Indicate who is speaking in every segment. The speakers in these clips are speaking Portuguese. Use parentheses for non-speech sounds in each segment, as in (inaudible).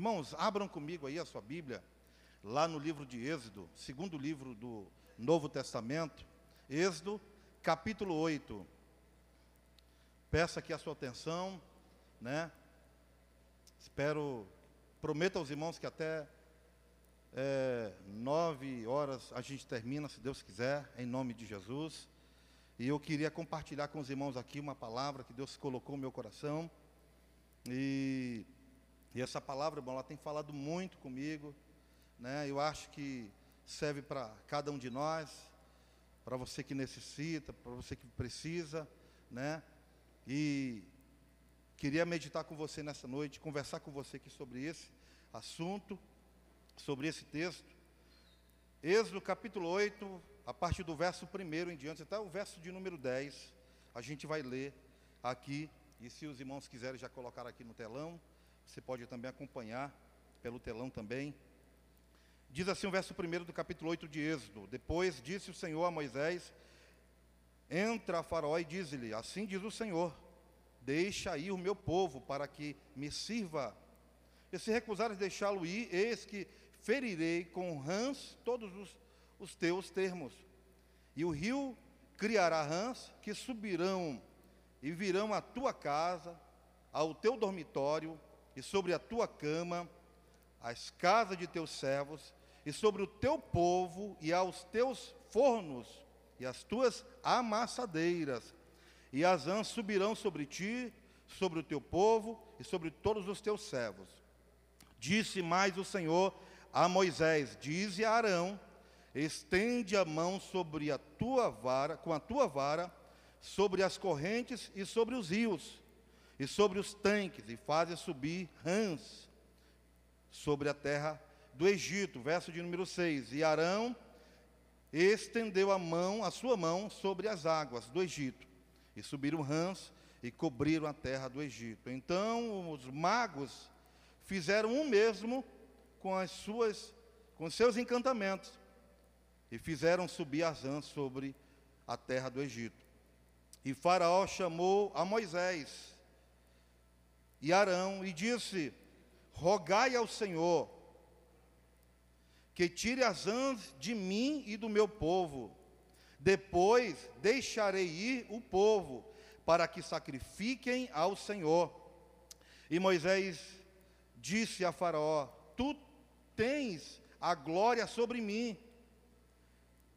Speaker 1: Irmãos, abram comigo aí a sua Bíblia, lá no livro de Êxodo, segundo livro do Novo Testamento, Êxodo, capítulo 8. Peço aqui a sua atenção, né? Espero, prometo aos irmãos que até é, nove horas a gente termina, se Deus quiser, em nome de Jesus. E eu queria compartilhar com os irmãos aqui uma palavra que Deus colocou no meu coração. E, e essa palavra, bom, ela tem falado muito comigo. Né? Eu acho que serve para cada um de nós, para você que necessita, para você que precisa, né? E queria meditar com você nessa noite, conversar com você aqui sobre esse assunto, sobre esse texto. Êxodo capítulo 8, a partir do verso 1 em diante, até o verso de número 10, a gente vai ler aqui, e se os irmãos quiserem já colocar aqui no telão, você pode também acompanhar pelo telão também. Diz assim o verso 1 do capítulo 8 de Êxodo: Depois disse o Senhor a Moisés: Entra a Faraó e diz-lhe: Assim diz o Senhor: Deixa ir o meu povo para que me sirva. E se recusares deixá-lo ir, eis que ferirei com rãs todos os os teus termos. E o rio criará rãs que subirão e virão à tua casa, ao teu dormitório e sobre a tua cama, às casas de teus servos, e sobre o teu povo e aos teus fornos e as tuas amassadeiras. E as rãs subirão sobre ti, sobre o teu povo e sobre todos os teus servos. Disse mais o Senhor a Moisés: Dize a Arão estende a mão sobre a tua vara, com a tua vara, sobre as correntes e sobre os rios, e sobre os tanques, e faze subir rãs sobre a terra do Egito. Verso de número 6. E Arão estendeu a mão, a sua mão, sobre as águas do Egito, e subiram rãs e cobriram a terra do Egito. Então os magos fizeram o mesmo com as suas com seus encantamentos e fizeram subir as rãs sobre a terra do Egito. E Faraó chamou a Moisés e Arão e disse: Rogai ao Senhor que tire as rãs de mim e do meu povo. Depois deixarei ir o povo para que sacrifiquem ao Senhor. E Moisés disse a Faraó: Tu tens a glória sobre mim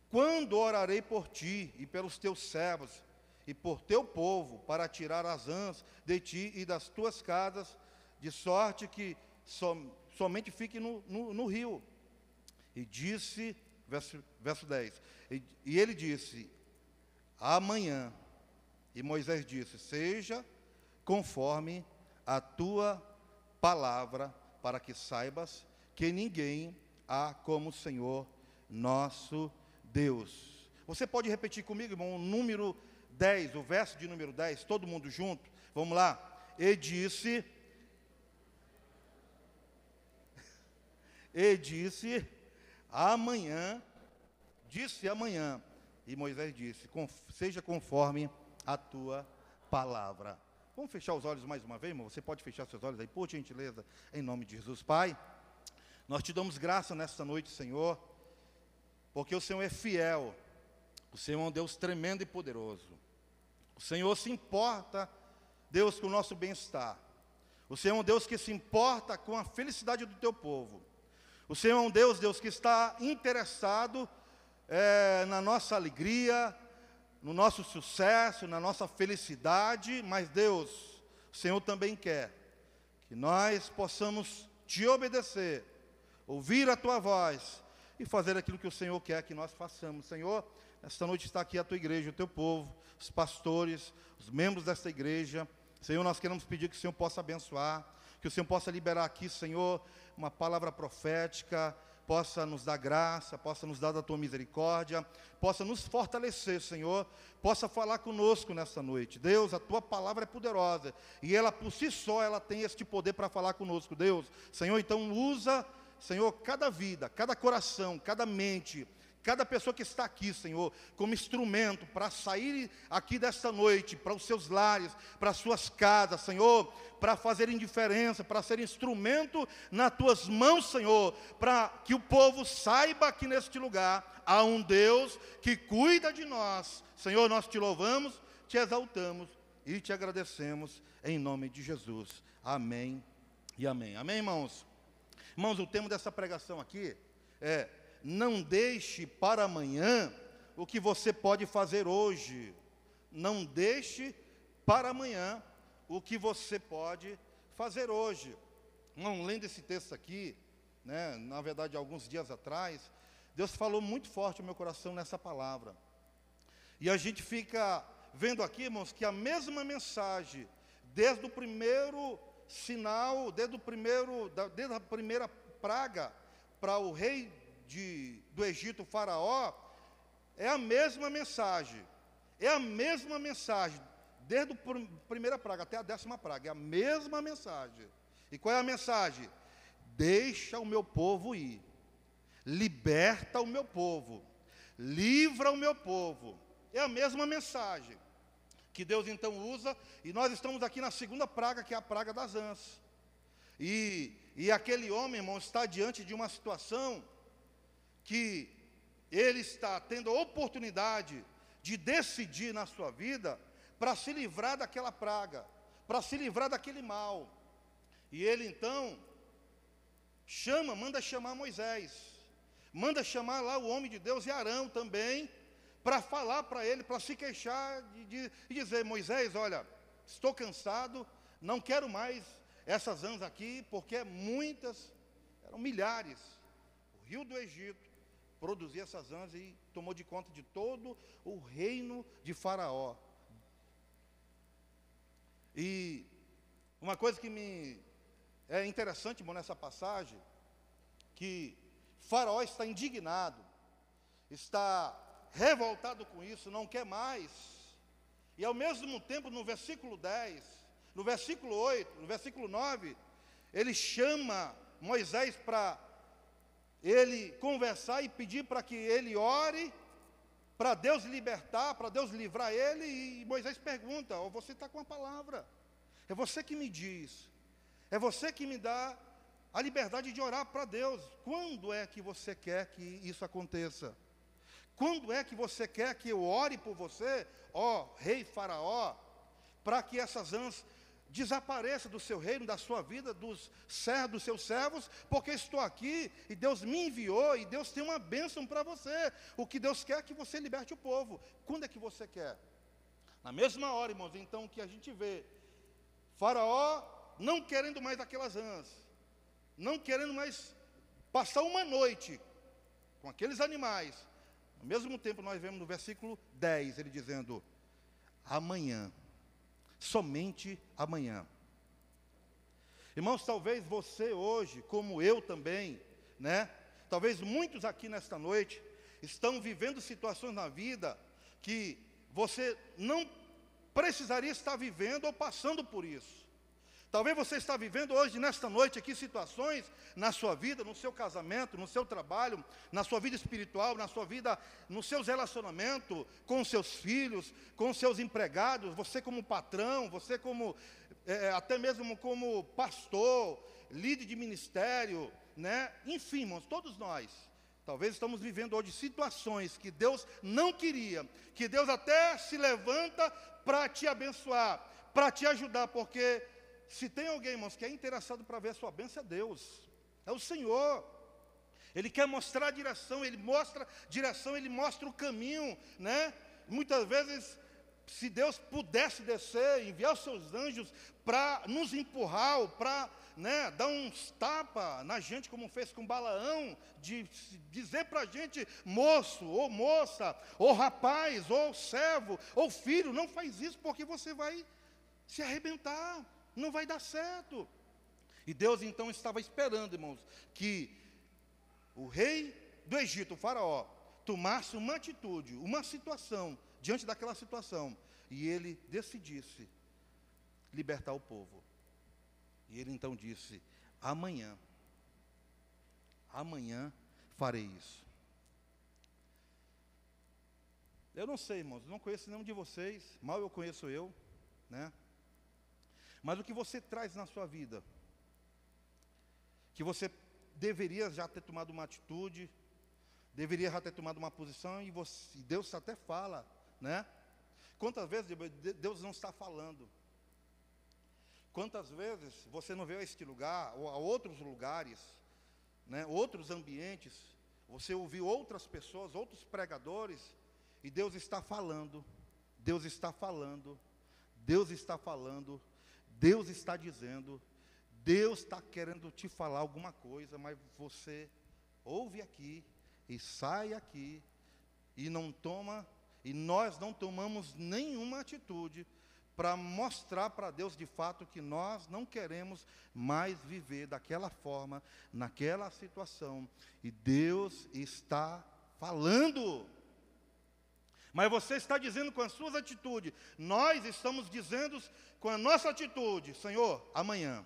Speaker 1: quando orarei por ti e pelos teus servos e por teu povo, para tirar as rãs de ti e das tuas casas, de sorte que som, somente fique no, no, no, rio. E disse, verso, verso 10, e, e ele disse: Amanhã. E Moisés disse: Seja conforme a tua palavra, para que saibas que ninguém há como o Senhor nosso Deus. Você pode repetir comigo, irmão, o número 10, o verso de número 10, todo mundo junto? Vamos lá. E disse. (laughs) E disse: Amanhã, disse amanhã. E Moisés disse: Seja conforme a tua palavra. Vamos fechar os olhos mais uma vez, irmão? Você pode fechar seus olhos aí, por gentileza, em nome de Jesus. Pai, nós te damos graça nesta noite, Senhor porque o Senhor é fiel, o Senhor é um Deus tremendo e poderoso. O Senhor se importa, Deus, com o nosso bem-estar. O Senhor é um Deus que se importa com a felicidade do teu povo. O Senhor é um Deus, Deus, que está interessado é, na nossa alegria, no nosso sucesso, na nossa felicidade, mas Deus, o Senhor também quer que nós possamos te obedecer, ouvir a tua voz e fazer aquilo que o Senhor quer que nós façamos. Senhor, esta noite está aqui a tua igreja, o teu povo, os pastores, os membros desta igreja. Senhor, nós queremos pedir que o Senhor possa abençoar, que o Senhor possa liberar aqui, Senhor, uma palavra profética, possa nos dar graça, possa nos dar da tua misericórdia, possa nos fortalecer, Senhor, possa falar conosco nessa noite. Deus, a tua palavra é poderosa e ela por si só ela tem este poder para falar conosco. Deus, Senhor, então usa Senhor, cada vida, cada coração, cada mente, Cada pessoa que está aqui, Senhor, como instrumento para sair aqui desta noite, para os seus lares, para as suas casas, Senhor, para fazerem diferença, para ser instrumento nas tuas mãos, Senhor, para que o povo saiba aqui neste lugar, há um Deus que cuida de nós. Senhor, nós te louvamos, te exaltamos e te agradecemos em nome de Jesus. Amém e amém. Amém, irmãos? Irmãos, o tema dessa pregação aqui é não deixe para amanhã o que você pode fazer hoje. Não deixe para amanhã o que você pode fazer hoje. Não, lendo esse texto aqui, né, na verdade, alguns dias atrás, Deus falou muito forte ao meu coração nessa palavra. E a gente fica vendo aqui, irmãos, que a mesma mensagem, desde o primeiro sinal, desde, o primeiro, desde a primeira praga para o rei de, do Egito, Faraó, é a mesma mensagem. É a mesma mensagem, desde a primeira praga até a décima praga, é a mesma mensagem. E qual é a mensagem? Deixa o meu povo ir, liberta o meu povo, livra o meu povo. É a mesma mensagem que Deus então usa, e nós estamos aqui na segunda praga, que é a praga das ãs. E, e aquele homem, irmão, está diante de uma situação que ele está tendo a oportunidade de decidir na sua vida para se livrar daquela praga, para se livrar daquele mal. E ele então chama, manda chamar Moisés, manda chamar lá o homem de Deus e Arão também, para falar para ele, para se queixar de, de, e dizer: Moisés, olha, estou cansado, não quero mais essas anos aqui, porque muitas, eram milhares. O rio do Egito produzia essas anjas e tomou de conta de todo o reino de Faraó. E uma coisa que me é interessante, nessa passagem, que Faraó está indignado, está revoltado com isso, não quer mais. E ao mesmo tempo, no versículo 10, no versículo 8, no versículo 9, ele chama Moisés para ele conversar e pedir para que ele ore, para Deus libertar, para Deus livrar ele, e Moisés pergunta: oh, Você está com a palavra, é você que me diz, é você que me dá a liberdade de orar para Deus. Quando é que você quer que isso aconteça? Quando é que você quer que eu ore por você, ó rei Faraó, para que essas ãs desapareça do seu reino, da sua vida, dos servos, dos seus servos, porque estou aqui e Deus me enviou e Deus tem uma bênção para você. O que Deus quer é que você liberte o povo. Quando é que você quer? Na mesma hora, irmãos, então que a gente vê Faraó não querendo mais aquelas rãs, não querendo mais passar uma noite com aqueles animais. Ao mesmo tempo, nós vemos no versículo 10 ele dizendo: amanhã somente amanhã. Irmãos, talvez você hoje, como eu também, né? Talvez muitos aqui nesta noite estão vivendo situações na vida que você não precisaria estar vivendo ou passando por isso. Talvez você está vivendo hoje, nesta noite aqui, situações na sua vida, no seu casamento, no seu trabalho, na sua vida espiritual, na sua vida, nos seus relacionamentos com seus filhos, com seus empregados, você como patrão, você como, é, até mesmo como pastor, líder de ministério, né? Enfim, irmãos, todos nós. Talvez estamos vivendo hoje situações que Deus não queria, que Deus até se levanta para te abençoar, para te ajudar, porque se tem alguém, irmãos, que é interessado para ver a sua bênção, é Deus, é o Senhor. Ele quer mostrar a direção, ele mostra direção, ele mostra o caminho, né? Muitas vezes, se Deus pudesse descer, enviar os seus anjos para nos empurrar, para né, dar uns tapa na gente, como fez com Balaão, de dizer para a gente, moço, ou moça, ou rapaz, ou servo, ou filho, não faz isso porque você vai se arrebentar não vai dar certo. E Deus então estava esperando, irmãos, que o rei do Egito, o faraó, tomasse uma atitude, uma situação, diante daquela situação, e ele decidisse libertar o povo. E ele então disse: amanhã, amanhã farei isso. Eu não sei, irmãos, não conheço nenhum de vocês, mal eu conheço eu, né? Mas o que você traz na sua vida, que você deveria já ter tomado uma atitude, deveria já ter tomado uma posição, e, você, Deus até fala, né? Quantas vezes Deus não está falando? Quantas vezes você não veio a este lugar, ou a outros lugares, né, outros ambientes, você ouviu outras pessoas, outros pregadores, e Deus está falando, Deus está falando, Deus está falando, Deus está dizendo, Deus está querendo te falar alguma coisa, mas você ouve aqui e sai aqui e não toma, e nós não tomamos nenhuma atitude para mostrar para Deus de fato que nós não queremos mais viver daquela forma, naquela situação, e Deus está falando. Mas você está dizendo com as suas atitudes, nós estamos dizendo com a nossa atitude, Senhor, amanhã.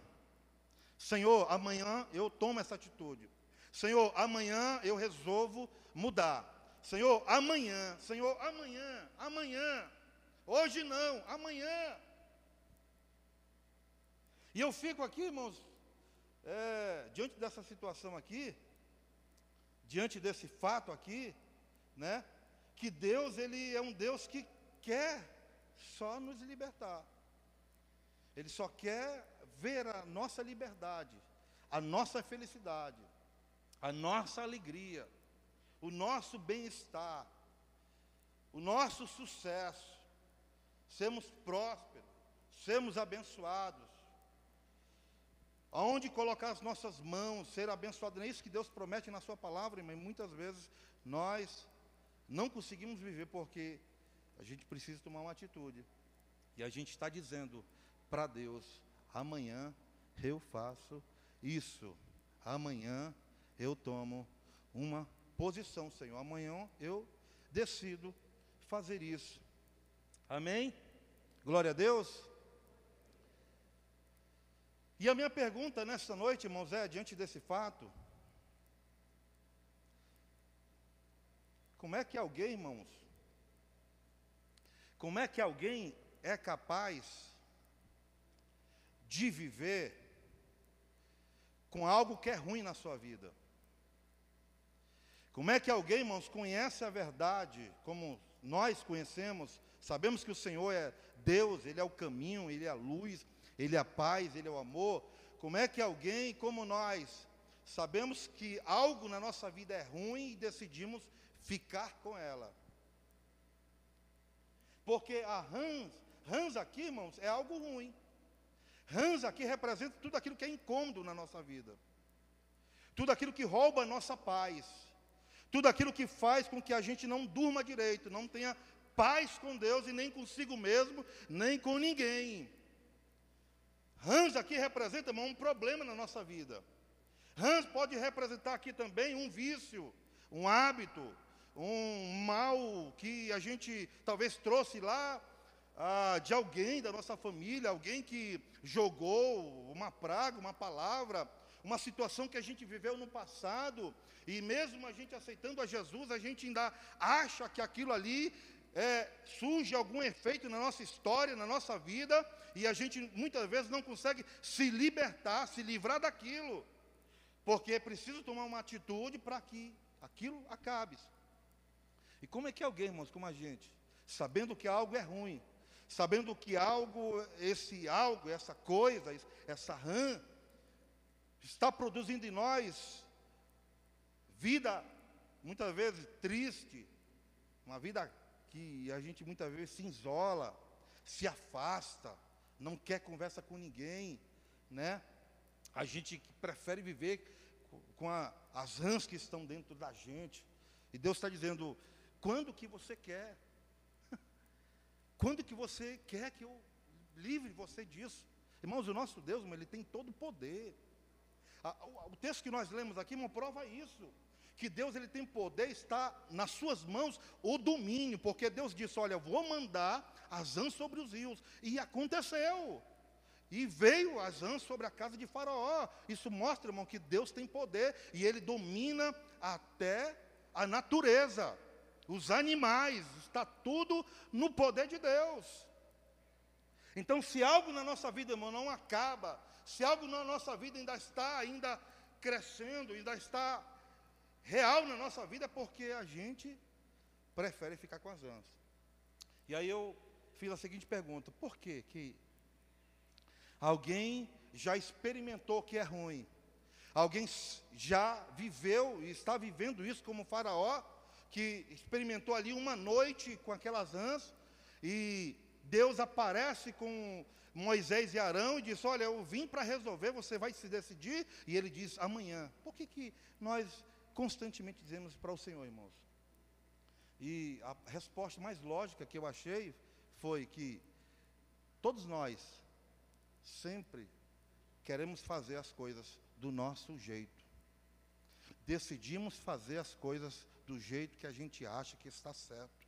Speaker 1: Senhor, amanhã eu tomo essa atitude. Senhor, amanhã eu resolvo mudar. Senhor, amanhã, Senhor, amanhã, amanhã. Hoje não, amanhã. E eu fico aqui, irmãos, é, diante dessa situação aqui, diante desse fato aqui, né? Que Deus ele é um Deus que quer só nos libertar. Ele só quer ver a nossa liberdade, a nossa felicidade, a nossa alegria, o nosso bem-estar, o nosso sucesso, sermos prósperos, sermos abençoados. Aonde colocar as nossas mãos, ser abençoado, é isso que Deus promete na sua palavra, mas muitas vezes nós não conseguimos viver porque a gente precisa tomar uma atitude. E a gente está dizendo para Deus: amanhã eu faço isso, amanhã eu tomo uma posição, Senhor, amanhã eu decido fazer isso. Amém? Glória a Deus. E a minha pergunta nesta noite, irmãos, é: diante desse fato, Como é que alguém, irmãos, como é que alguém é capaz de viver com algo que é ruim na sua vida? Como é que alguém, irmãos, conhece a verdade como nós conhecemos? Sabemos que o Senhor é Deus, Ele é o caminho, Ele é a luz, Ele é a paz, Ele é o amor. Como é que alguém como nós sabemos que algo na nossa vida é ruim e decidimos ficar com ela. Porque a Hans, Hans aqui, irmãos, é algo ruim. Hans aqui representa tudo aquilo que é incômodo na nossa vida. Tudo aquilo que rouba a nossa paz. Tudo aquilo que faz com que a gente não durma direito, não tenha paz com Deus e nem consigo mesmo, nem com ninguém. Hans aqui representa irmão, um problema na nossa vida. Hans pode representar aqui também um vício, um hábito, um mal que a gente talvez trouxe lá ah, de alguém da nossa família, alguém que jogou uma praga, uma palavra, uma situação que a gente viveu no passado, e mesmo a gente aceitando a Jesus, a gente ainda acha que aquilo ali é, surge algum efeito na nossa história, na nossa vida, e a gente muitas vezes não consegue se libertar, se livrar daquilo, porque é preciso tomar uma atitude para que aquilo acabe. E como é que alguém, irmãos, como a gente, sabendo que algo é ruim, sabendo que algo, esse algo, essa coisa, essa rã, está produzindo em nós vida, muitas vezes triste, uma vida que a gente muitas vezes se isola, se afasta, não quer conversa com ninguém, né? A gente prefere viver com a, as rãs que estão dentro da gente. E Deus está dizendo: quando que você quer? (laughs) Quando que você quer que eu livre você disso? Irmãos, o nosso Deus, ele tem todo o poder. O texto que nós lemos aqui, irmão, prova isso. Que Deus ele tem poder, está nas suas mãos o domínio, porque Deus disse: Olha, vou mandar as rãs sobre os rios. E aconteceu. E veio as rãs sobre a casa de Faraó. Isso mostra, irmão, que Deus tem poder e ele domina até a natureza. Os animais, está tudo no poder de Deus. Então, se algo na nossa vida, irmão, não acaba, se algo na nossa vida ainda está ainda crescendo, ainda está real na nossa vida, é porque a gente prefere ficar com as ânsias. E aí eu fiz a seguinte pergunta: por que que alguém já experimentou que é ruim? Alguém já viveu e está vivendo isso como faraó, que experimentou ali uma noite com aquelas ânsias, e Deus aparece com Moisés e Arão e diz: Olha, eu vim para resolver, você vai se decidir. E ele diz: Amanhã. Por que, que nós constantemente dizemos para o Senhor, irmãos? E a resposta mais lógica que eu achei foi que todos nós sempre queremos fazer as coisas do nosso jeito. Decidimos fazer as coisas do jeito que a gente acha que está certo.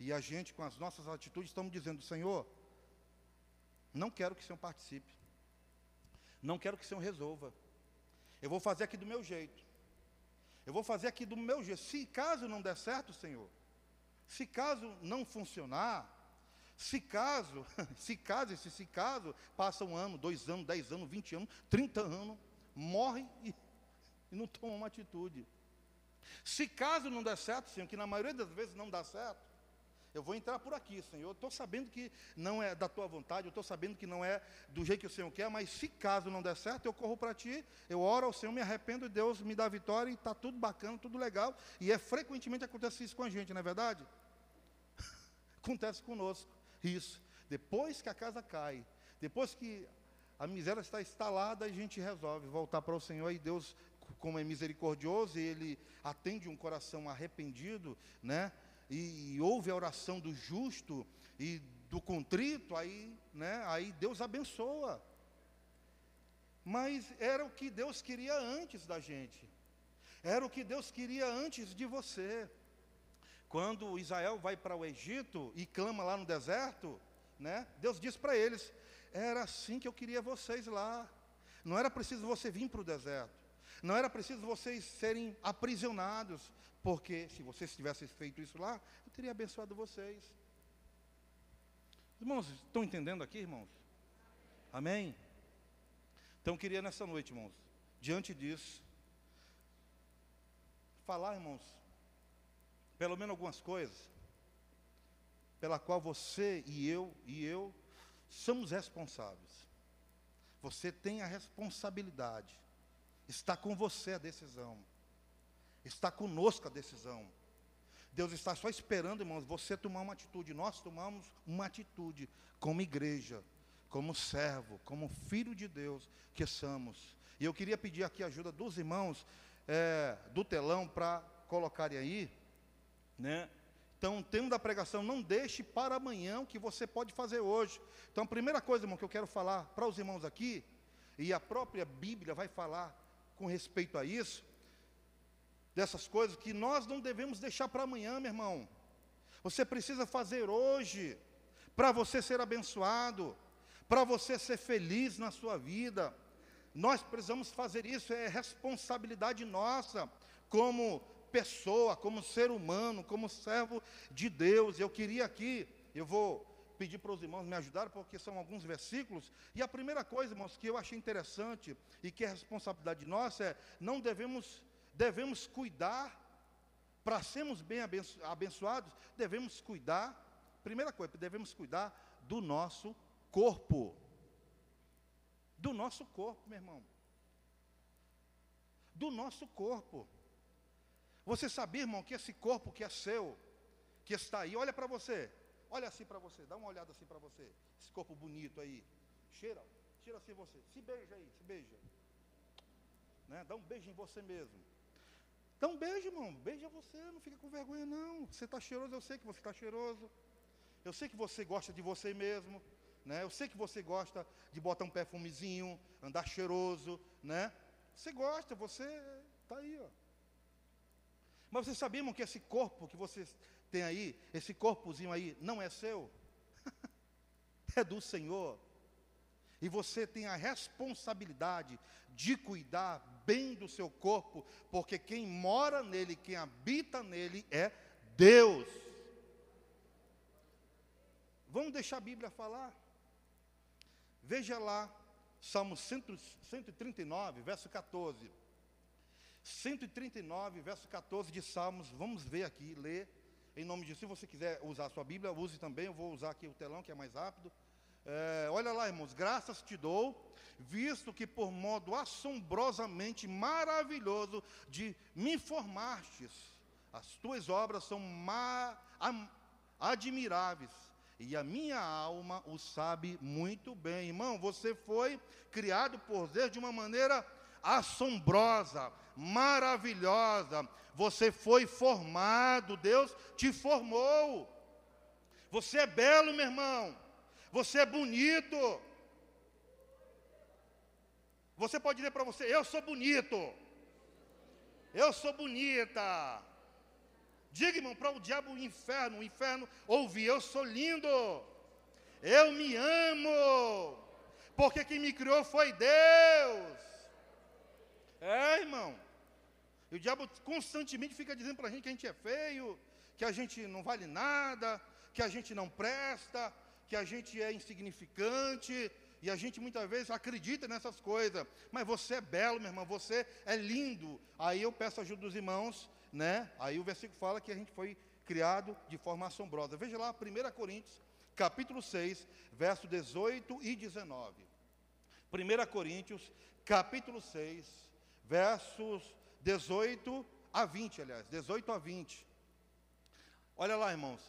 Speaker 1: E a gente, com as nossas atitudes, estamos dizendo: Senhor, não quero que o Senhor participe. Não quero que o Senhor resolva. Eu vou fazer aqui do meu jeito. Eu vou fazer aqui do meu jeito. Se caso não der certo, Senhor, se caso não funcionar, se caso, (laughs) se caso, se, se caso, passa um ano, dois anos, dez anos, vinte anos, trinta anos, morre e, (laughs) e não toma uma atitude. Se caso não der certo, Senhor, que na maioria das vezes não dá certo, eu vou entrar por aqui, Senhor. Eu estou sabendo que não é da tua vontade, eu estou sabendo que não é do jeito que o Senhor quer, mas se caso não der certo, eu corro para ti, eu oro ao Senhor, me arrependo e Deus me dá vitória e está tudo bacana, tudo legal. E é frequentemente acontece isso com a gente, não é verdade? (laughs) acontece conosco isso. Depois que a casa cai, depois que a miséria está instalada, a gente resolve voltar para o Senhor e Deus, como é misericordioso, ele atende um coração arrependido, né? e, e ouve a oração do justo e do contrito, aí, né, aí Deus abençoa. Mas era o que Deus queria antes da gente. Era o que Deus queria antes de você. Quando Israel vai para o Egito e clama lá no deserto, né? Deus diz para eles: era assim que eu queria vocês lá. Não era preciso você vir para o deserto. Não era preciso vocês serem aprisionados. Porque se vocês tivessem feito isso lá, eu teria abençoado vocês. Irmãos, estão entendendo aqui, irmãos? Amém? Então, eu queria nessa noite, irmãos, diante disso, falar, irmãos, pelo menos algumas coisas, pela qual você e eu e eu somos responsáveis. Você tem a responsabilidade. Está com você a decisão. Está conosco a decisão. Deus está só esperando, irmãos, você tomar uma atitude. Nós tomamos uma atitude como igreja, como servo, como filho de Deus que somos. E eu queria pedir aqui a ajuda dos irmãos é, do telão para colocarem aí, né? Então, o tema da pregação, não deixe para amanhã o que você pode fazer hoje. Então, a primeira coisa, irmão, que eu quero falar para os irmãos aqui, e a própria Bíblia vai falar com respeito a isso, dessas coisas que nós não devemos deixar para amanhã, meu irmão. Você precisa fazer hoje, para você ser abençoado, para você ser feliz na sua vida. Nós precisamos fazer isso, é responsabilidade nossa, como pessoa, como ser humano, como servo de Deus. Eu queria aqui, eu vou pedir para os irmãos me ajudarem, porque são alguns versículos. E a primeira coisa, irmãos, que eu achei interessante e que é responsabilidade nossa é: não devemos devemos cuidar, para sermos bem abençoados, devemos cuidar, primeira coisa, devemos cuidar do nosso corpo. Do nosso corpo, meu irmão. Do nosso corpo. Você sabia, irmão, que esse corpo que é seu, que está aí, olha para você, olha assim para você, dá uma olhada assim para você, esse corpo bonito aí, cheira, cheira assim você, se beija aí, se beija, né? dá um beijo em você mesmo, Dá um beijo, irmão. Beija você, não fica com vergonha, não. Você está cheiroso, eu sei que você está cheiroso. Eu sei que você gosta de você mesmo. Né? Eu sei que você gosta de botar um perfumezinho, andar cheiroso. Né? Você gosta, você está aí. Ó. Mas você sabia, irmão, que esse corpo que você tem aí, esse corpozinho aí, não é seu? (laughs) é do Senhor. E você tem a responsabilidade de cuidar bem do seu corpo, porque quem mora nele, quem habita nele é Deus. Vamos deixar a Bíblia falar? Veja lá, Salmo 139, verso 14. 139, verso 14 de Salmos, vamos ver aqui, ler, em nome de. Se você quiser usar a sua Bíblia, use também, eu vou usar aqui o telão, que é mais rápido. É, olha lá, irmãos, graças te dou, visto que por modo assombrosamente maravilhoso de me informastes, as tuas obras são admiráveis, e a minha alma o sabe muito bem. Irmão, você foi criado por Deus de uma maneira assombrosa, maravilhosa. Você foi formado, Deus te formou. Você é belo, meu irmão. Você é bonito. Você pode dizer para você: Eu sou bonito. Eu sou bonita. Diga, irmão, para o diabo o inferno, o inferno ouvir: Eu sou lindo. Eu me amo. Porque quem me criou foi Deus. É, irmão. E o diabo constantemente fica dizendo para a gente que a gente é feio, que a gente não vale nada, que a gente não presta, que a gente é insignificante, e a gente muitas vezes acredita nessas coisas. Mas você é belo, meu irmão, você é lindo. Aí eu peço ajuda dos irmãos, né? Aí o versículo fala que a gente foi criado de forma assombrosa. Veja lá, 1 Coríntios, capítulo 6, verso 18 e 19. 1 Coríntios, capítulo 6, versos 18 a 20, aliás, 18 a 20. Olha lá, irmãos.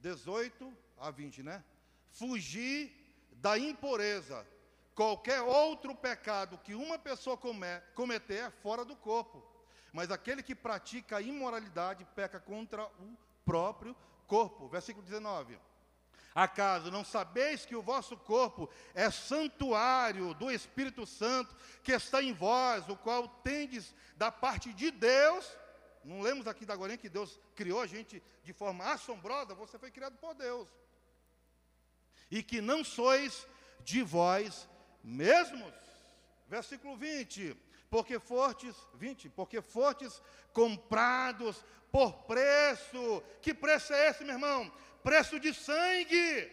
Speaker 1: 18 a 20, né? Fugir da impureza. Qualquer outro pecado que uma pessoa cometer é fora do corpo. Mas aquele que pratica a imoralidade peca contra o próprio corpo. Versículo 19. Acaso não sabeis que o vosso corpo é santuário do Espírito Santo que está em vós, o qual tendes da parte de Deus? Não lemos aqui da agora que Deus criou a gente de forma assombrosa, você foi criado por Deus. E que não sois de vós mesmos. Versículo 20. Porque fortes, 20, porque fortes comprados por preço. Que preço é esse, meu irmão? Preço de sangue,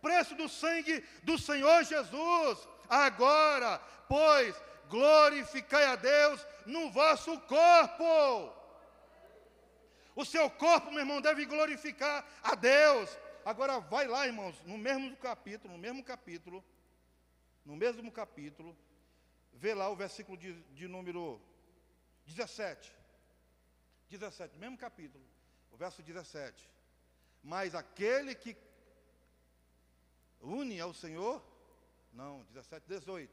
Speaker 1: preço do sangue do Senhor Jesus. Agora, pois, glorificai a Deus no vosso corpo. O seu corpo, meu irmão, deve glorificar a Deus. Agora vai lá, irmãos, no mesmo capítulo, no mesmo capítulo, no mesmo capítulo, vê lá o versículo de, de número 17. 17, mesmo capítulo, o verso 17. Mas aquele que une ao Senhor, não, 17, 18.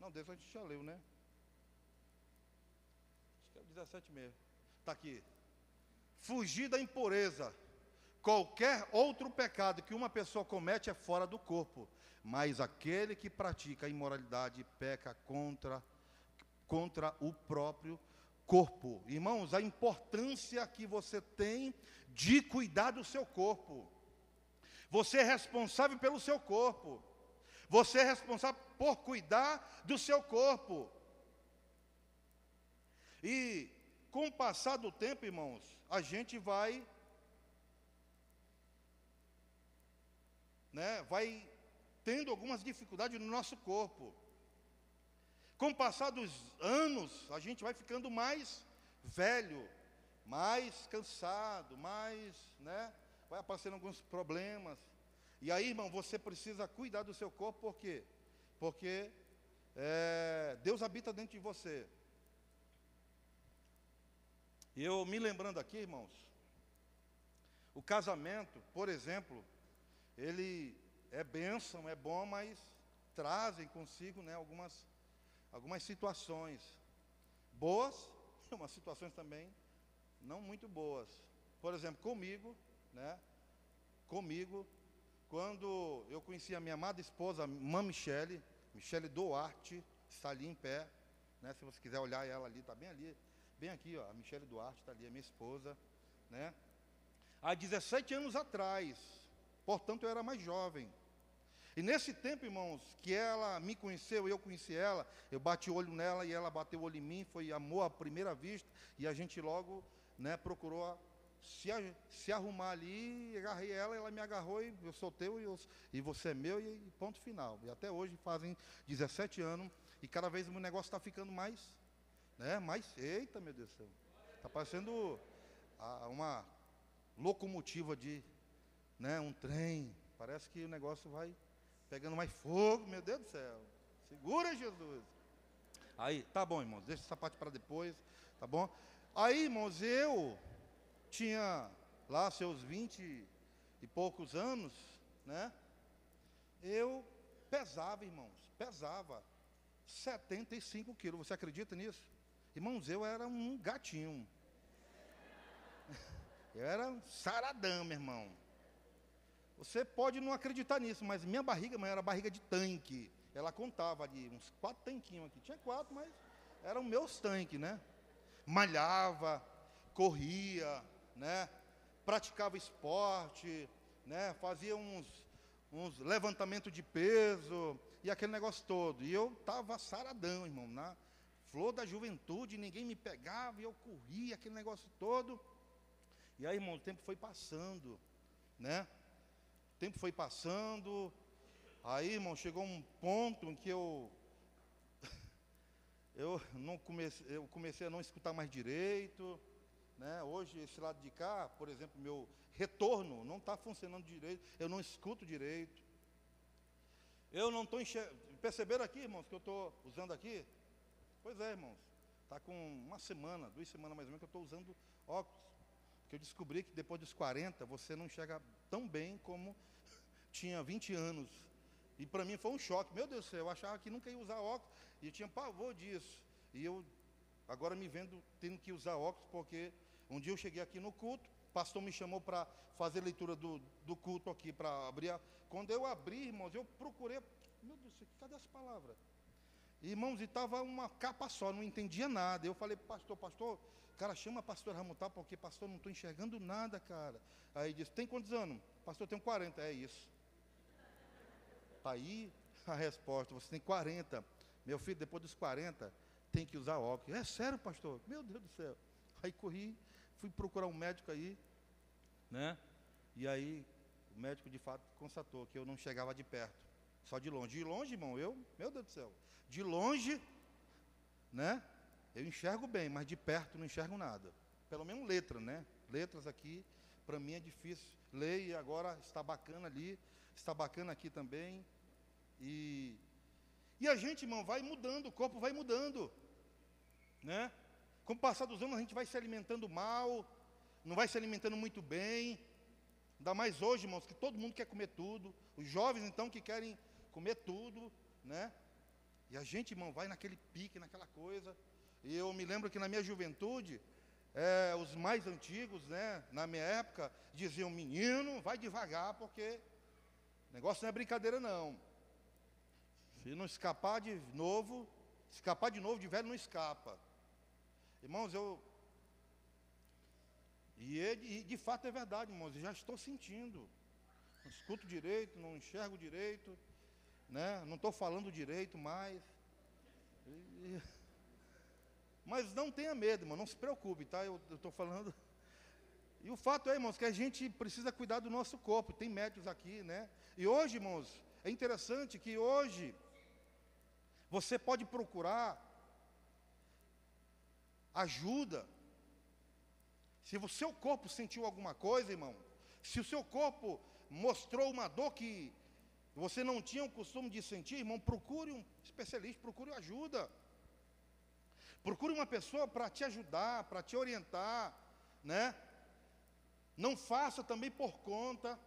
Speaker 1: Não, 18 a gente já leu, né? Acho que é 17 mesmo. Está aqui. Fugir da impureza. Qualquer outro pecado que uma pessoa comete é fora do corpo, mas aquele que pratica a imoralidade peca contra, contra o próprio corpo. Irmãos, a importância que você tem de cuidar do seu corpo. Você é responsável pelo seu corpo. Você é responsável por cuidar do seu corpo. E com o passar do tempo, irmãos, a gente vai né, vai tendo algumas dificuldades no nosso corpo. Com o passar dos anos, a gente vai ficando mais velho, mais cansado, mais, né? Vai aparecendo alguns problemas. E aí, irmão, você precisa cuidar do seu corpo, por quê? Porque é, Deus habita dentro de você. E eu me lembrando aqui, irmãos, o casamento, por exemplo, ele é bênção, é bom, mas trazem consigo né, algumas, algumas situações boas (laughs) e umas situações também não muito boas. Por exemplo, comigo, né? Comigo, quando eu conheci a minha amada esposa, Mãe Michele, Michele Duarte, está ali em pé, né? Se você quiser olhar ela ali, está bem ali, bem aqui, ó, a Michele Duarte está ali, a minha esposa, né? Há 17 anos atrás, portanto eu era mais jovem. E nesse tempo, irmãos, que ela me conheceu eu conheci ela, eu bati o olho nela e ela bateu o olho em mim, foi amor à primeira vista, e a gente logo né, procurou se, se arrumar ali, agarrei ela, ela me agarrou e eu sou teu e, eu, e você é meu e, e ponto final. E até hoje fazem 17 anos e cada vez o negócio está ficando mais, né? Mais, eita meu Deus do céu. Está parecendo a, uma locomotiva de, né? Um trem. Parece que o negócio vai pegando mais fogo, meu Deus do céu. Segura Jesus. Aí, tá bom, irmãos, deixa essa parte para depois, tá bom? Aí, irmãos, eu tinha lá seus vinte e poucos anos, né? Eu pesava, irmãos, pesava 75 quilos. Você acredita nisso? Irmãos, eu era um gatinho. (laughs) Eu era um saradão, meu irmão. Você pode não acreditar nisso, mas minha barriga, mãe, era barriga de tanque. Ela contava ali, uns quatro tanquinhos aqui. Tinha quatro, mas eram meus tanques, né? Malhava, corria, né? praticava esporte, né? fazia uns, uns levantamentos de peso e aquele negócio todo. E eu estava saradão, irmão, na flor da juventude, ninguém me pegava e eu corria aquele negócio todo. E aí, irmão, o tempo foi passando, né? Tempo foi passando. Aí, irmão, chegou um ponto em que eu (laughs) eu não comecei, eu comecei a não escutar mais direito, né? Hoje, esse lado de cá, por exemplo, meu retorno não está funcionando direito, eu não escuto direito. Eu não estou enxergando. Perceberam aqui, irmãos, que eu estou usando aqui? Pois é, irmãos. Está com uma semana, duas semanas mais ou menos, que eu estou usando óculos. Porque eu descobri que depois dos 40 você não enxerga tão bem como (laughs) tinha 20 anos. E para mim foi um choque. Meu Deus do céu, eu achava que nunca ia usar óculos. E eu tinha pavor disso. E eu, agora me vendo tendo que usar óculos, porque um dia eu cheguei aqui no culto, o pastor me chamou para fazer leitura do, do culto aqui, para abrir. A... Quando eu abri, irmãos, eu procurei. Meu Deus, cadê as palavras? Irmãos, e estava uma capa só, não entendia nada. Eu falei, pastor, pastor, cara, chama pastor Ramutal, porque pastor, não estou enxergando nada, cara. Aí disse, tem quantos anos? Pastor, tenho 40, é isso. Está aí a resposta, você tem 40. Meu filho, depois dos 40, tem que usar óculos. É sério, pastor? Meu Deus do céu. Aí corri, fui procurar um médico aí, né? E aí o médico de fato constatou que eu não chegava de perto, só de longe. De longe, irmão, eu, meu Deus do céu, de longe, né? Eu enxergo bem, mas de perto não enxergo nada. Pelo menos letra, né? Letras aqui, para mim é difícil ler e agora está bacana ali, está bacana aqui também. E, e a gente, irmão, vai mudando, o corpo vai mudando, né? Com o passar dos anos, a gente vai se alimentando mal, não vai se alimentando muito bem. Ainda mais hoje, irmãos, que todo mundo quer comer tudo. Os jovens, então, que querem comer tudo, né? E a gente, irmão, vai naquele pique, naquela coisa. E eu me lembro que na minha juventude, é, os mais antigos, né, na minha época, diziam: menino, vai devagar, porque o negócio não é brincadeira, não. Se não escapar de novo, escapar de novo de velho, não escapa. Irmãos, eu. E, ele, e de fato é verdade, irmãos, eu já estou sentindo. Não escuto direito, não enxergo direito, né? não estou falando direito mais. Mas não tenha medo, irmão, não se preocupe, tá? Eu estou falando. E o fato é, irmãos, que a gente precisa cuidar do nosso corpo. Tem médicos aqui, né? E hoje, irmãos, é interessante que hoje você pode procurar ajuda. Se o seu corpo sentiu alguma coisa, irmão, se o seu corpo mostrou uma dor que você não tinha o costume de sentir, irmão, procure um especialista, procure ajuda. Procure uma pessoa para te ajudar, para te orientar, né? Não faça também por conta.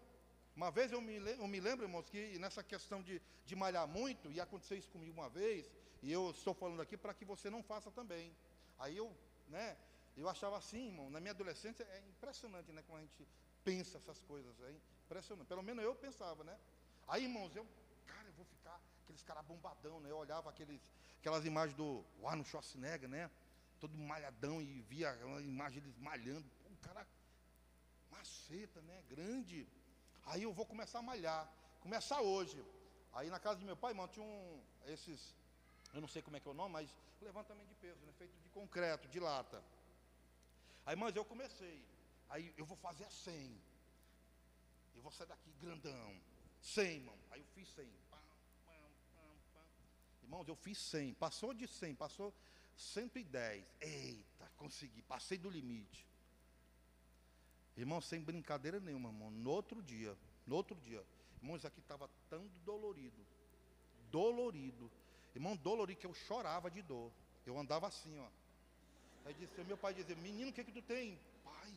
Speaker 1: Uma vez eu me, eu me lembro, irmãos, que nessa questão de, de malhar muito, e aconteceu isso comigo uma vez, e eu estou falando aqui para que você não faça também. Aí eu, né, eu achava assim, irmão, na minha adolescência é impressionante, né, como a gente pensa essas coisas, é impressionante. Pelo menos eu pensava, né? Aí, irmãos, eu, cara, eu vou ficar aqueles caras bombadão, né? Eu olhava aqueles, aquelas imagens do Arnold Schwarzenegger, né? Todo malhadão e via a imagem deles malhando, um cara maceta, né? Grande. Aí eu vou começar a malhar. Começar hoje. Aí na casa do meu pai, irmão, tinha um, esses eu não sei como é que é o nome, mas levantamento de peso, né? feito de concreto, de lata. Aí, mas eu comecei. Aí eu vou fazer a 100. Eu vou sair daqui grandão. 100, irmão. Aí eu fiz 100. Pam, pam, pam, pam. Irmãos, eu fiz 100. Passou de 100, passou 110. Eita, consegui. Passei do limite. Irmão, sem brincadeira nenhuma, irmão. No outro dia, no outro dia, irmãos, aqui estava tão dolorido. Dolorido. Irmão, dolorido que eu chorava de dor. Eu andava assim, ó. Aí disse, meu pai dizia, menino, o que é que tu tem? Pai,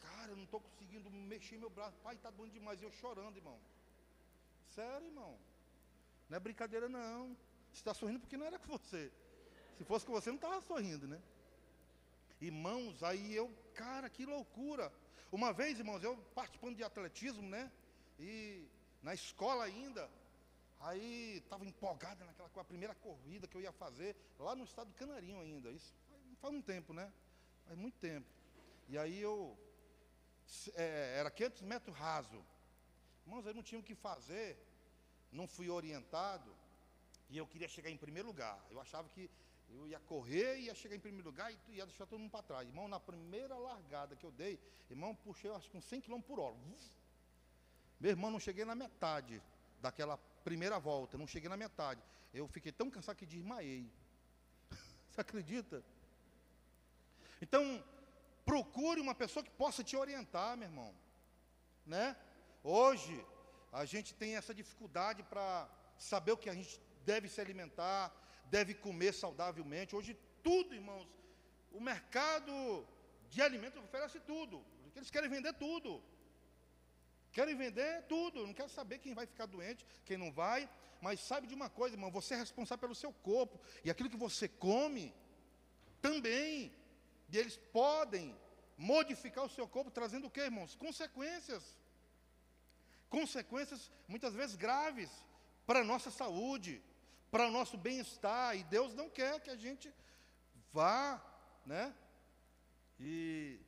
Speaker 1: cara, eu não estou conseguindo mexer meu braço. Pai, está doendo demais. E eu chorando, irmão. Sério, irmão. Não é brincadeira, não. Você está sorrindo porque não era com você. Se fosse com você, não estava sorrindo, né? Irmãos, aí eu, cara, que loucura. Uma vez, irmãos, eu participando de atletismo, né? E na escola ainda, aí estava empolgado naquela com a primeira corrida que eu ia fazer, lá no estado do Canarinho ainda. Isso faz um tempo, né? Faz muito tempo. E aí eu, é, era 500 metros raso. Irmãos, eu não tinha o que fazer, não fui orientado, e eu queria chegar em primeiro lugar. Eu achava que eu ia correr, ia chegar em primeiro lugar e ia deixar todo mundo para trás. Irmão, na primeira largada que eu dei, irmão, puxei acho que uns 100 km por hora. Meu irmão, não cheguei na metade daquela primeira volta, não cheguei na metade. Eu fiquei tão cansado que desmaiei. (laughs) Você acredita? Então, procure uma pessoa que possa te orientar, meu irmão. Né? Hoje, a gente tem essa dificuldade para saber o que a gente deve se alimentar, deve comer saudavelmente. Hoje, tudo, irmãos, o mercado de alimentos oferece tudo. Eles querem vender tudo. Querem vender tudo. Não quero saber quem vai ficar doente, quem não vai. Mas sabe de uma coisa, irmão, você é responsável pelo seu corpo. E aquilo que você come, também. E eles podem modificar o seu corpo, trazendo o que, irmãos? Consequências. Consequências muitas vezes graves para a nossa saúde para o nosso bem-estar, e Deus não quer que a gente vá, né? E,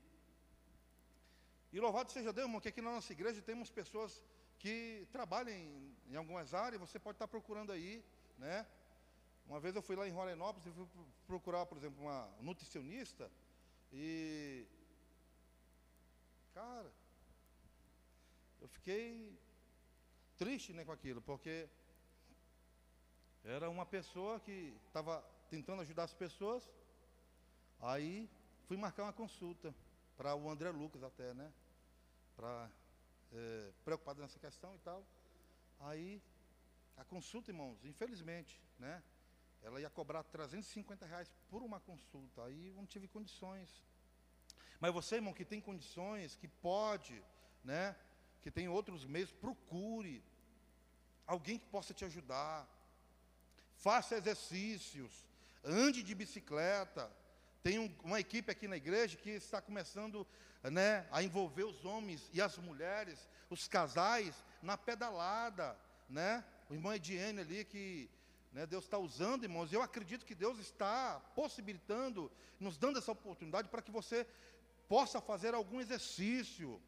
Speaker 1: e louvado seja Deus, irmão, que aqui na nossa igreja temos pessoas que trabalham em, em algumas áreas, você pode estar procurando aí, né? Uma vez eu fui lá em Rolenópolis e fui procurar, por exemplo, uma nutricionista, e, cara, eu fiquei triste né, com aquilo, porque era uma pessoa que estava tentando ajudar as pessoas. Aí fui marcar uma consulta para o André Lucas até, né? Para é, preocupado nessa questão e tal. Aí a consulta, irmãos, infelizmente, né? Ela ia cobrar 350 reais por uma consulta. Aí eu não tive condições. Mas você, irmão, que tem condições, que pode, né? Que tem outros meios, procure alguém que possa te ajudar faça exercícios, ande de bicicleta. Tem um, uma equipe aqui na igreja que está começando né, a envolver os homens e as mulheres, os casais, na pedalada. Né? O irmão Ediene ali que né, Deus está usando, irmãos. Eu acredito que Deus está possibilitando, nos dando essa oportunidade para que você possa fazer algum exercício.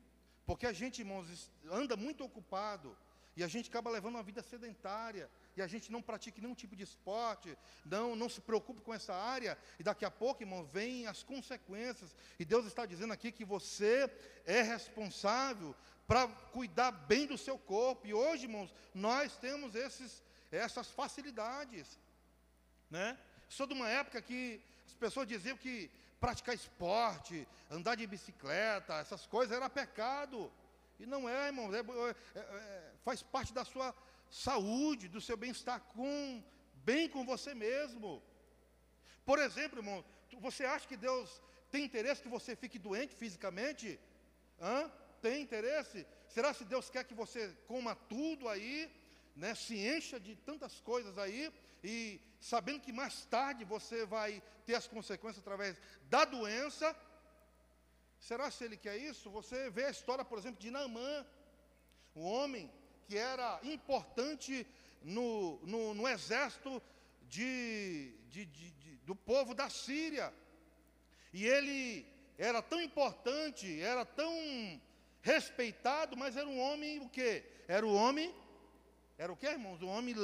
Speaker 1: Porque a gente, irmãos, anda muito ocupado e a gente acaba levando uma vida sedentária e a gente não pratica nenhum tipo de esporte, não, não se preocupe com essa área, e daqui a pouco, irmão, vem as consequências. E Deus está dizendo aqui que você é responsável para cuidar bem do seu corpo. E hoje, irmãos, nós temos esses, essas facilidades. Né? Sou de uma época que as pessoas diziam que praticar esporte, andar de bicicleta, essas coisas era pecado. E não é, irmão, é, é, é, faz parte da sua saúde, do seu bem-estar com bem com você mesmo. Por exemplo, irmão, você acha que Deus tem interesse que você fique doente fisicamente? Hã? Tem interesse? Será se Deus quer que você coma tudo aí, né, se encha de tantas coisas aí, e sabendo que mais tarde você vai ter as consequências através da doença? Será se ele quer isso? Você vê a história, por exemplo, de Naamã, um homem que era importante no, no, no exército de, de, de, do povo da Síria. E ele era tão importante, era tão respeitado, mas era um homem o quê? Era o homem, era o quê, irmãos? Um homem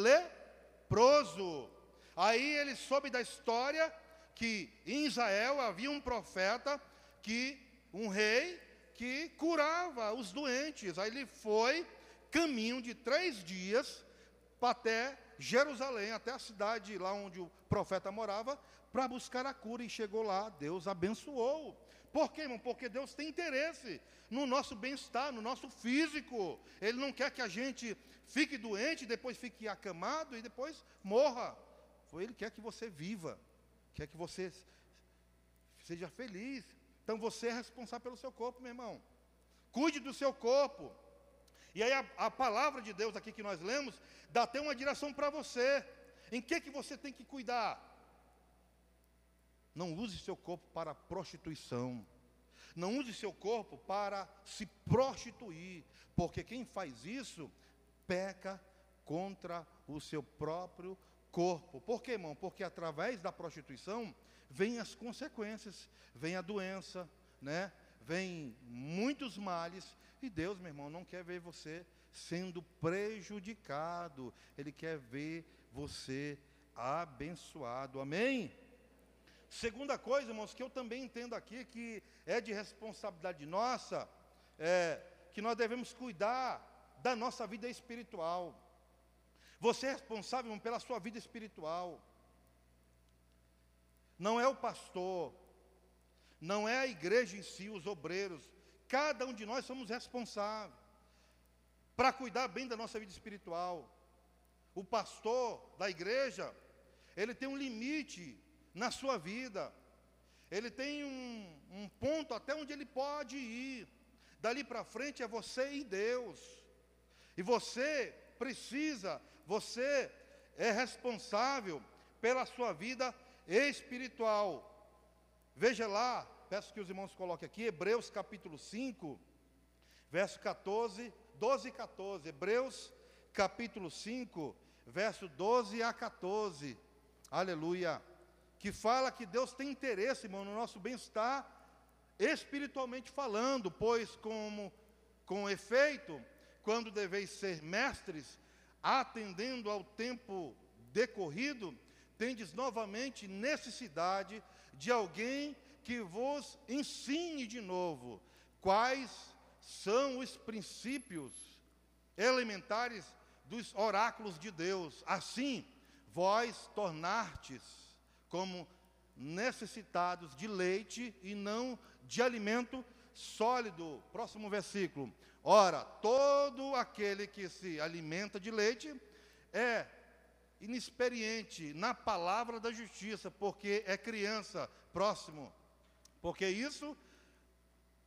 Speaker 1: leproso. Aí ele soube da história que em Israel havia um profeta que um rei que curava os doentes. Aí ele foi, caminho de três dias, até Jerusalém, até a cidade lá onde o profeta morava, para buscar a cura. E chegou lá, Deus abençoou. Por quê, irmão? Porque Deus tem interesse no nosso bem-estar, no nosso físico. Ele não quer que a gente fique doente, depois fique acamado e depois morra. Ele quer que você viva, quer que você seja feliz. Então você é responsável pelo seu corpo, meu irmão. Cuide do seu corpo. E aí a, a palavra de Deus aqui que nós lemos dá até uma direção para você. Em que que você tem que cuidar? Não use seu corpo para prostituição. Não use seu corpo para se prostituir, porque quem faz isso peca contra o seu próprio corpo. Por quê, irmão? Porque através da prostituição vem as consequências, vem a doença, né? Vem muitos males e Deus, meu irmão, não quer ver você sendo prejudicado. Ele quer ver você abençoado. Amém? Segunda coisa, irmãos, que eu também entendo aqui que é de responsabilidade nossa, é que nós devemos cuidar da nossa vida espiritual. Você é responsável irmão, pela sua vida espiritual. Não é o pastor, não é a igreja em si, os obreiros. Cada um de nós somos responsáveis para cuidar bem da nossa vida espiritual. O pastor da igreja, ele tem um limite na sua vida. Ele tem um, um ponto até onde ele pode ir. Dali para frente é você e Deus. E você precisa, você é responsável pela sua vida espiritual. Veja lá, peço que os irmãos coloquem aqui, Hebreus capítulo 5, verso 14, 12 e 14. Hebreus capítulo 5, verso 12 a 14. Aleluia que fala que Deus tem interesse, irmão, no nosso bem-estar espiritualmente falando, pois como com efeito, quando deveis ser mestres, atendendo ao tempo decorrido, tendes novamente necessidade de alguém que vos ensine de novo quais são os princípios elementares dos oráculos de Deus. Assim, vós tornastes como necessitados de leite e não de alimento sólido. Próximo versículo. Ora, todo aquele que se alimenta de leite é inexperiente na palavra da justiça, porque é criança. Próximo. Porque isso,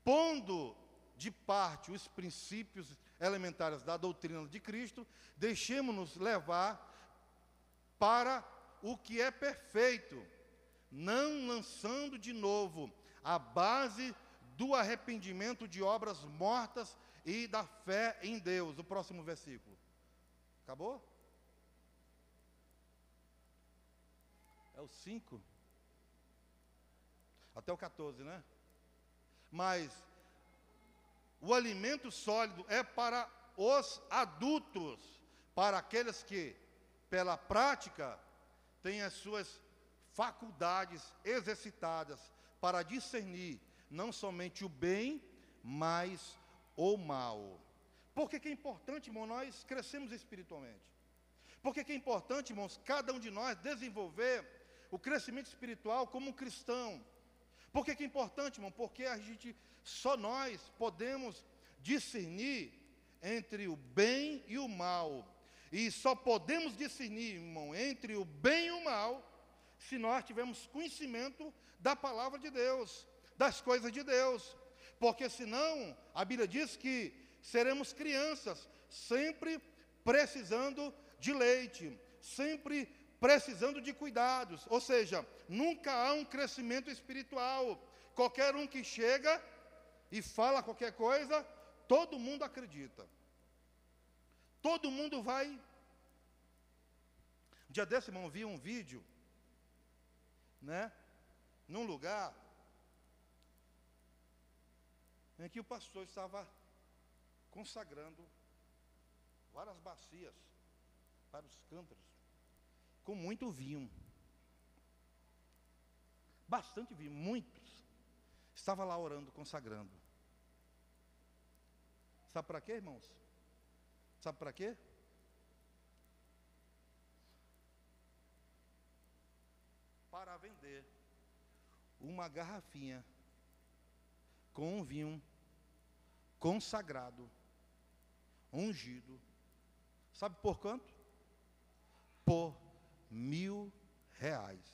Speaker 1: pondo de parte os princípios elementares da doutrina de Cristo, deixemos-nos levar para o que é perfeito, não lançando de novo a base do arrependimento de obras mortas e da fé em Deus. O próximo versículo. Acabou? É o 5. Até o 14, né? Mas o alimento sólido é para os adultos, para aqueles que, pela prática, tem as suas faculdades exercitadas para discernir não somente o bem, mas o mal. Por que, que é importante, irmão, nós crescemos espiritualmente? Por que, que é importante, irmãos, cada um de nós desenvolver o crescimento espiritual como um cristão? Por que, que é importante, irmão? Porque a gente, só nós podemos discernir entre o bem e o mal. E só podemos discernir, irmão, entre o bem e o mal, se nós tivermos conhecimento da palavra de Deus, das coisas de Deus. Porque senão, a Bíblia diz que seremos crianças, sempre precisando de leite, sempre precisando de cuidados. Ou seja, nunca há um crescimento espiritual. Qualquer um que chega e fala qualquer coisa, todo mundo acredita. Todo mundo vai. Um dia desse, irmão, vi um vídeo, né? Num lugar em que o pastor estava consagrando várias bacias para os cântaros, com muito vinho. Bastante vinho, muitos. Estava lá orando, consagrando. Sabe para quê, irmãos? Sabe para quê? Para vender uma garrafinha com um vinho consagrado, ungido. Sabe por quanto? Por mil reais.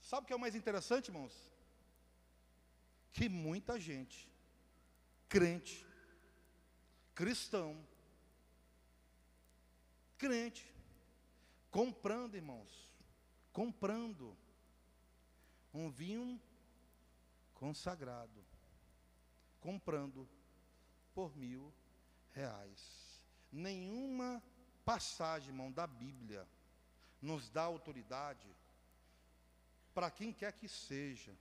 Speaker 1: Sabe o que é o mais interessante, irmãos? Que muita gente, crente, cristão, crente, comprando, irmãos, comprando um vinho consagrado, comprando por mil reais. Nenhuma passagem, irmão, da Bíblia nos dá autoridade para quem quer que seja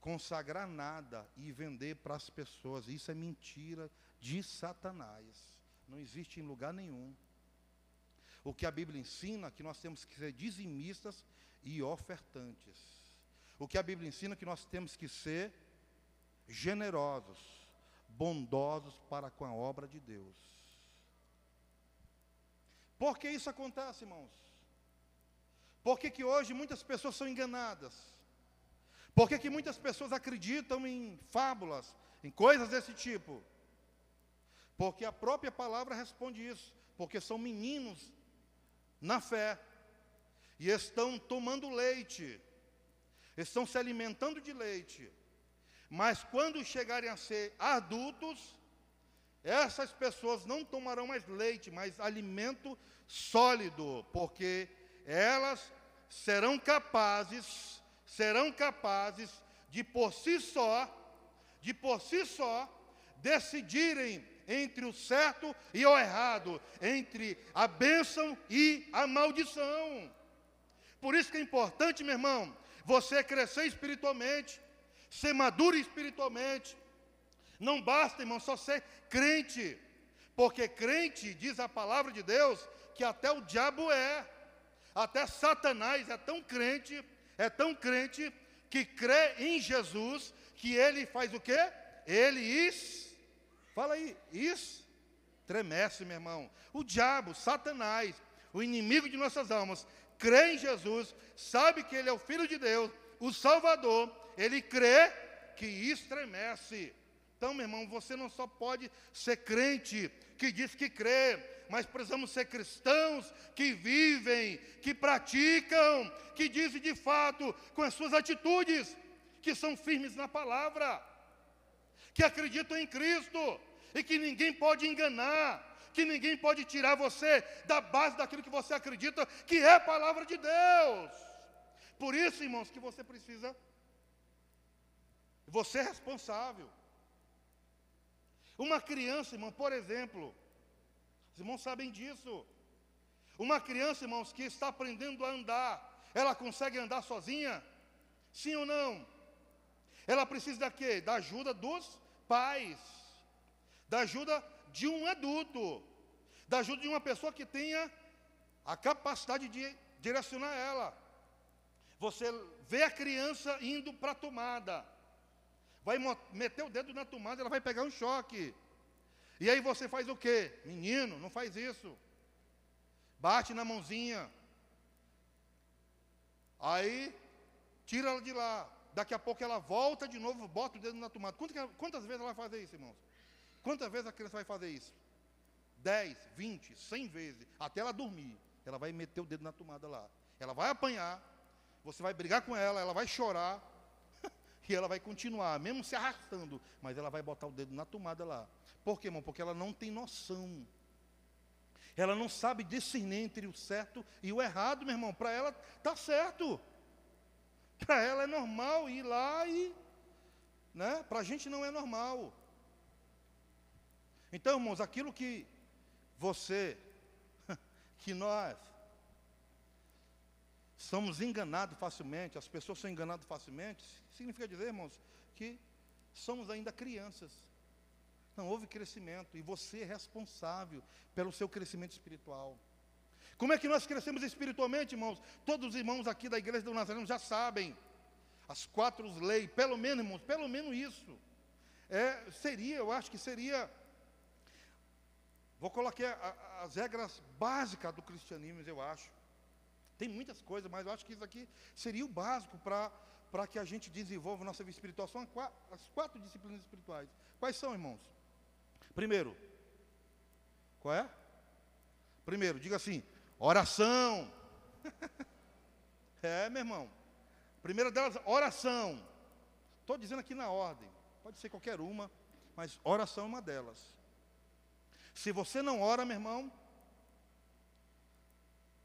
Speaker 1: consagrar nada e vender para as pessoas. Isso é mentira de Satanás. Não existe em lugar nenhum. O que a Bíblia ensina é que nós temos que ser dizimistas e ofertantes. O que a Bíblia ensina é que nós temos que ser generosos, bondosos para com a obra de Deus. Por que isso acontece, irmãos? Por que, que hoje muitas pessoas são enganadas? Por que, que muitas pessoas acreditam em fábulas, em coisas desse tipo? Porque a própria palavra responde isso. Porque são meninos na fé e estão tomando leite, estão se alimentando de leite. Mas quando chegarem a ser adultos, essas pessoas não tomarão mais leite, mas alimento sólido, porque elas serão capazes, serão capazes de por si só, de por si só, decidirem entre o certo e o errado, entre a bênção e a maldição. Por isso que é importante, meu irmão, você crescer espiritualmente, ser maduro espiritualmente. Não basta, irmão, só ser crente, porque crente, diz a palavra de Deus, que até o diabo é. Até Satanás é tão crente, é tão crente, que crê em Jesus, que ele faz o quê? Ele is, fala aí, is, tremece, meu irmão. O diabo, Satanás, o inimigo de nossas almas, crê em Jesus, sabe que ele é o Filho de Deus, o Salvador, ele crê que estremece. Então, meu irmão, você não só pode ser crente, que diz que crê, mas precisamos ser cristãos que vivem, que praticam, que dizem de fato com as suas atitudes, que são firmes na palavra, que acreditam em Cristo e que ninguém pode enganar, que ninguém pode tirar você da base daquilo que você acredita, que é a palavra de Deus. Por isso, irmãos, que você precisa, você é responsável. Uma criança, irmão, por exemplo, os irmãos sabem disso. Uma criança, irmãos, que está aprendendo a andar, ela consegue andar sozinha? Sim ou não? Ela precisa da quê? Da ajuda dos pais, da ajuda de um adulto, da ajuda de uma pessoa que tenha a capacidade de direcionar ela. Você vê a criança indo para a tomada, vai meter o dedo na tomada, ela vai pegar um choque. E aí você faz o quê? Menino, não faz isso. Bate na mãozinha. Aí, tira ela de lá. Daqui a pouco ela volta de novo, bota o dedo na tomada. Quantas, quantas vezes ela vai fazer isso, irmãos? Quantas vezes a criança vai fazer isso? 10, 20, 100 vezes, até ela dormir. Ela vai meter o dedo na tomada lá. Ela vai apanhar, você vai brigar com ela, ela vai chorar, e ela vai continuar, mesmo se arrastando, mas ela vai botar o dedo na tomada lá. Por quê, irmão? Porque ela não tem noção. Ela não sabe discernir entre o certo e o errado, meu irmão. Para ela está certo. Para ela é normal ir lá e. Né? Para a gente não é normal. Então, irmãos, aquilo que você, (laughs) que nós somos enganados facilmente, as pessoas são enganadas facilmente, significa dizer, irmãos, que somos ainda crianças. Não houve crescimento e você é responsável pelo seu crescimento espiritual. Como é que nós crescemos espiritualmente, irmãos? Todos os irmãos aqui da igreja do Nazareno já sabem. As quatro leis, pelo menos, irmãos, pelo menos isso. é, seria, eu acho que seria. Vou colocar as regras básicas do cristianismo, eu acho. Tem muitas coisas, mas eu acho que isso aqui seria o básico para que a gente desenvolva nossa vida espiritual. São as quatro disciplinas espirituais. Quais são, irmãos? Primeiro, qual é? Primeiro, diga assim: oração. (laughs) é, meu irmão. Primeira delas, oração. Estou dizendo aqui na ordem. Pode ser qualquer uma, mas oração é uma delas. Se você não ora, meu irmão,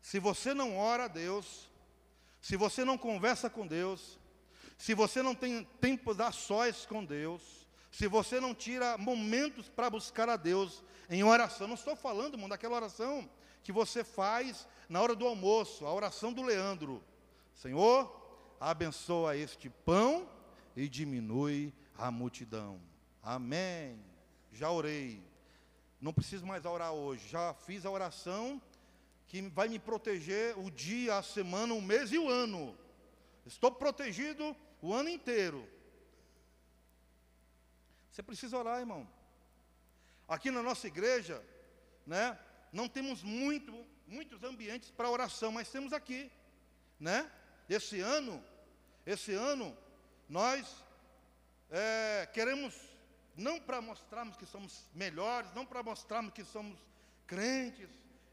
Speaker 1: se você não ora a Deus, se você não conversa com Deus, se você não tem tempo a sós com Deus, se você não tira momentos para buscar a Deus em oração, não estou falando, irmão, daquela oração que você faz na hora do almoço, a oração do Leandro. Senhor, abençoa este pão e diminui a multidão. Amém. Já orei. Não preciso mais orar hoje. Já fiz a oração que vai me proteger o dia, a semana, o mês e o ano. Estou protegido o ano inteiro. Você precisa orar, irmão. Aqui na nossa igreja, né, não temos muito, muitos ambientes para oração, mas temos aqui, né? Esse ano, esse ano, nós é, queremos não para mostrarmos que somos melhores, não para mostrarmos que somos crentes,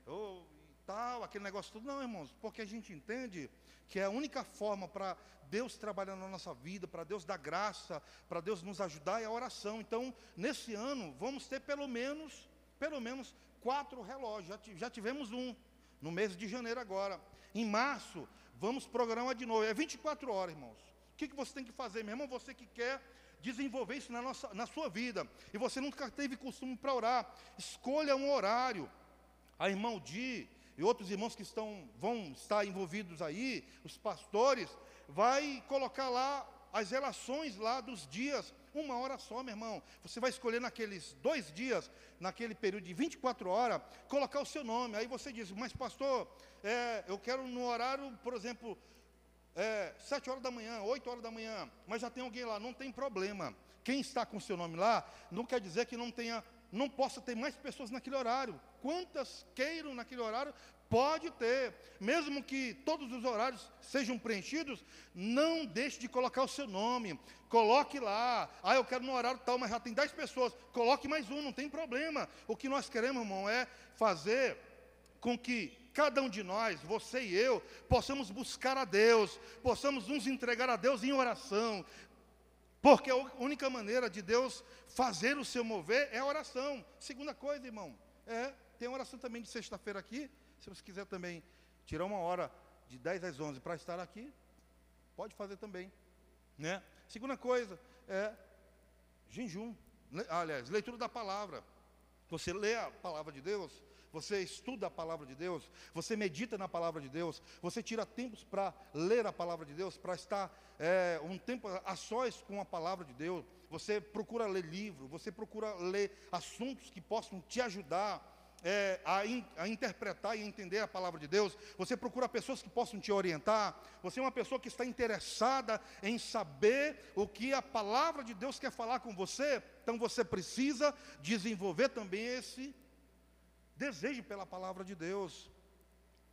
Speaker 1: ou tal, aquele negócio tudo. Não, irmãos, porque a gente entende que é a única forma para Deus trabalhar na nossa vida, para Deus dar graça, para Deus nos ajudar é a oração. Então, nesse ano, vamos ter pelo menos, pelo menos quatro relógios. Já, tivemos um no mês de janeiro agora. Em março, vamos programar de novo. É 24 horas, irmãos. O que, que você tem que fazer, meu irmão? Você que quer desenvolver isso na, nossa, na sua vida, e você nunca teve costume para orar, escolha um horário. A irmão Di, e outros irmãos que estão, vão estar envolvidos aí, os pastores, vai colocar lá as relações lá dos dias, uma hora só, meu irmão. Você vai escolher naqueles dois dias, naquele período de 24 horas, colocar o seu nome. Aí você diz, mas pastor, é, eu quero no horário, por exemplo, é, 7 horas da manhã, 8 horas da manhã, mas já tem alguém lá, não tem problema. Quem está com o seu nome lá, não quer dizer que não tenha não possa ter mais pessoas naquele horário. Quantas queiram naquele horário, pode ter. Mesmo que todos os horários sejam preenchidos, não deixe de colocar o seu nome. Coloque lá. Ah, eu quero no horário tal, mas já tem 10 pessoas. Coloque mais um, não tem problema. O que nós queremos, irmão, é fazer com que cada um de nós, você e eu, possamos buscar a Deus, possamos nos entregar a Deus em oração, porque a única maneira de Deus fazer o seu mover é a oração. Segunda coisa, irmão, é, tem oração também de sexta-feira aqui. Se você quiser também tirar uma hora de 10 às 11 para estar aqui, pode fazer também. Né? Segunda coisa é jejum. Aliás, leitura da palavra. Você lê a palavra de Deus, você estuda a palavra de Deus, você medita na palavra de Deus, você tira tempos para ler a palavra de Deus, para estar é, um tempo a sós com a palavra de Deus, você procura ler livro, você procura ler assuntos que possam te ajudar é, a, in, a, interpretar e entender a palavra de Deus, você procura pessoas que possam te orientar, você é uma pessoa que está interessada em saber o que a palavra de Deus quer falar com você, então você precisa desenvolver também esse Deseje pela palavra de Deus.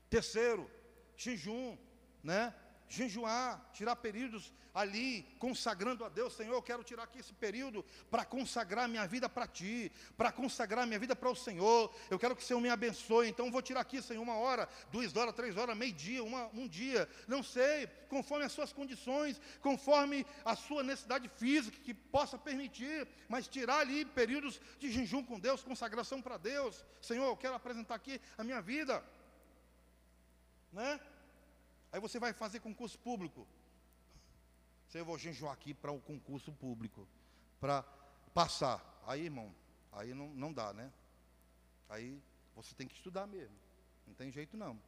Speaker 1: Terceiro, jejum, né? Jejuar, tirar períodos ali, consagrando a Deus, Senhor, eu quero tirar aqui esse período para consagrar minha vida para Ti, para consagrar minha vida para o Senhor, eu quero que o Senhor me abençoe, então vou tirar aqui, Senhor, uma hora, duas horas, três horas, meio dia, uma, um dia, não sei, conforme as suas condições, conforme a sua necessidade física que possa permitir, mas tirar ali períodos de jejum com Deus, consagração para Deus, Senhor, eu quero apresentar aqui a minha vida, né? Aí você vai fazer concurso público, você vou jejuar aqui para o concurso público, para passar. Aí, irmão, aí não, não dá, né? Aí você tem que estudar mesmo. Não tem jeito não.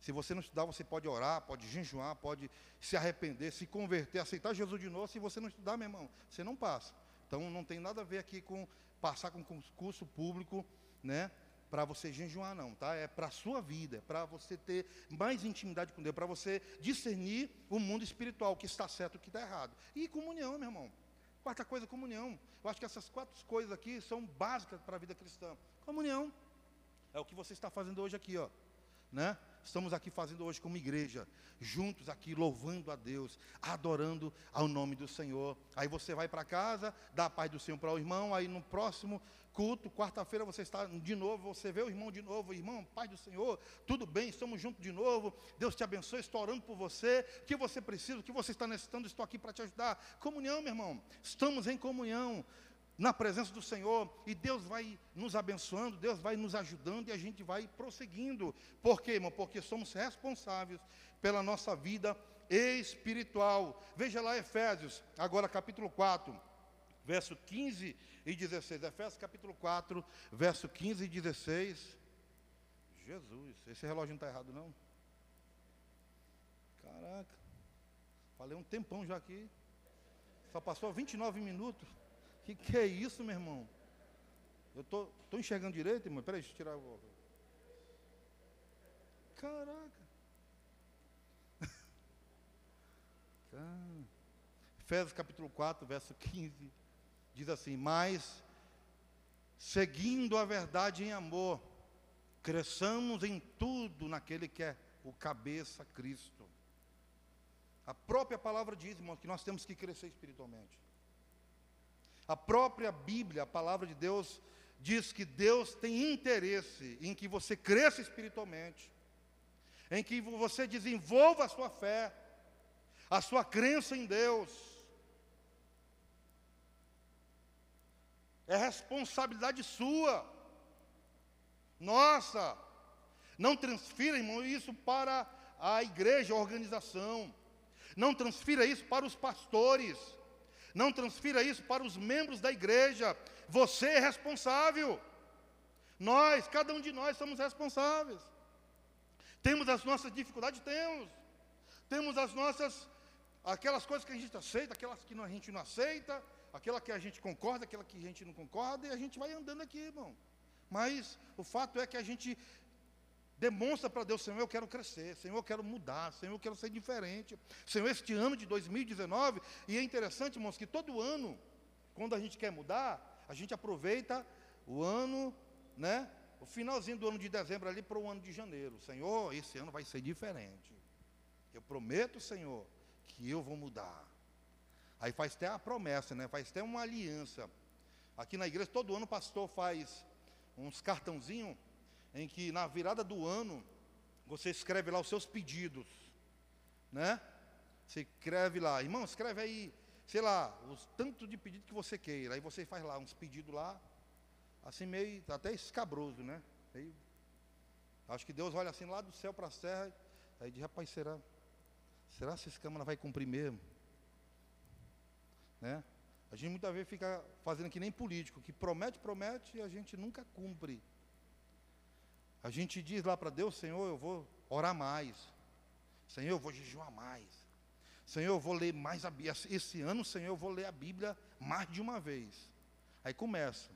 Speaker 1: Se você não estudar, você pode orar, pode jejuar, pode se arrepender, se converter, aceitar Jesus de novo. Se você não estudar, meu irmão, você não passa. Então não tem nada a ver aqui com passar com concurso público, né? Para você jejuar, não, tá? É para a sua vida, é para você ter mais intimidade com Deus, para você discernir o mundo espiritual, o que está certo e o que está errado. E comunhão, meu irmão. Quarta coisa, comunhão. Eu acho que essas quatro coisas aqui são básicas para a vida cristã. Comunhão. É o que você está fazendo hoje aqui, ó. Né? Estamos aqui fazendo hoje como igreja, juntos aqui louvando a Deus, adorando ao nome do Senhor. Aí você vai para casa, dá a paz do Senhor para o irmão, aí no próximo culto, quarta-feira você está de novo, você vê o irmão de novo, irmão, paz do Senhor, tudo bem, estamos juntos de novo. Deus te abençoe, estou orando por você. O que você precisa, o que você está necessitando, estou aqui para te ajudar. Comunhão, meu irmão. Estamos em comunhão na presença do Senhor e Deus vai nos abençoando, Deus vai nos ajudando e a gente vai prosseguindo. Por quê, irmão? Porque somos responsáveis pela nossa vida espiritual. Veja lá Efésios, agora capítulo 4, verso 15 e 16. Efésios capítulo 4, verso 15 e 16. Jesus, esse relógio não está errado não? Caraca, falei um tempão já aqui. Só passou 29 minutos. Que que é isso, meu irmão? Eu tô, tô enxergando direito, irmão. Peraí, deixa eu tirar o. Caraca. (laughs) Efésios capítulo 4, verso 15, diz assim: Mas, seguindo a verdade em amor, cresçamos em tudo naquele que é o cabeça Cristo. A própria palavra diz, irmão, que nós temos que crescer espiritualmente. A própria Bíblia, a palavra de Deus, diz que Deus tem interesse em que você cresça espiritualmente, em que você desenvolva a sua fé, a sua crença em Deus. É responsabilidade sua. Nossa, não transfira, irmão, isso para a igreja, a organização. Não transfira isso para os pastores. Não transfira isso para os membros da igreja. Você é responsável. Nós, cada um de nós somos responsáveis. Temos as nossas dificuldades, temos. Temos as nossas aquelas coisas que a gente aceita, aquelas que a gente não aceita, aquela que a gente concorda, aquela que a gente não concorda, e a gente vai andando aqui, irmão. Mas o fato é que a gente Demonstra para Deus, Senhor, eu quero crescer, Senhor, eu quero mudar, Senhor, eu quero ser diferente. Senhor, este ano de 2019, e é interessante, irmãos, que todo ano, quando a gente quer mudar, a gente aproveita o ano, né? O finalzinho do ano de dezembro ali para o ano de janeiro. Senhor, esse ano vai ser diferente. Eu prometo, Senhor, que eu vou mudar. Aí faz até a promessa, né? Faz até uma aliança. Aqui na igreja, todo ano o pastor faz uns cartãozinhos em que na virada do ano você escreve lá os seus pedidos, né? Você escreve lá, irmão, escreve aí, sei lá, os tanto de pedido que você queira. Aí você faz lá uns pedidos lá, assim meio até escabroso, né? Aí, acho que Deus olha assim lá do céu para a terra, aí diz, rapaz, será? Será que esse câmara vai cumprir mesmo? Né? A gente muitas vezes fica fazendo que nem político, que promete, promete e a gente nunca cumpre. A gente diz lá para Deus, Senhor, eu vou orar mais. Senhor, eu vou jejuar mais. Senhor, eu vou ler mais a Bíblia. Esse ano, Senhor, eu vou ler a Bíblia mais de uma vez. Aí começa.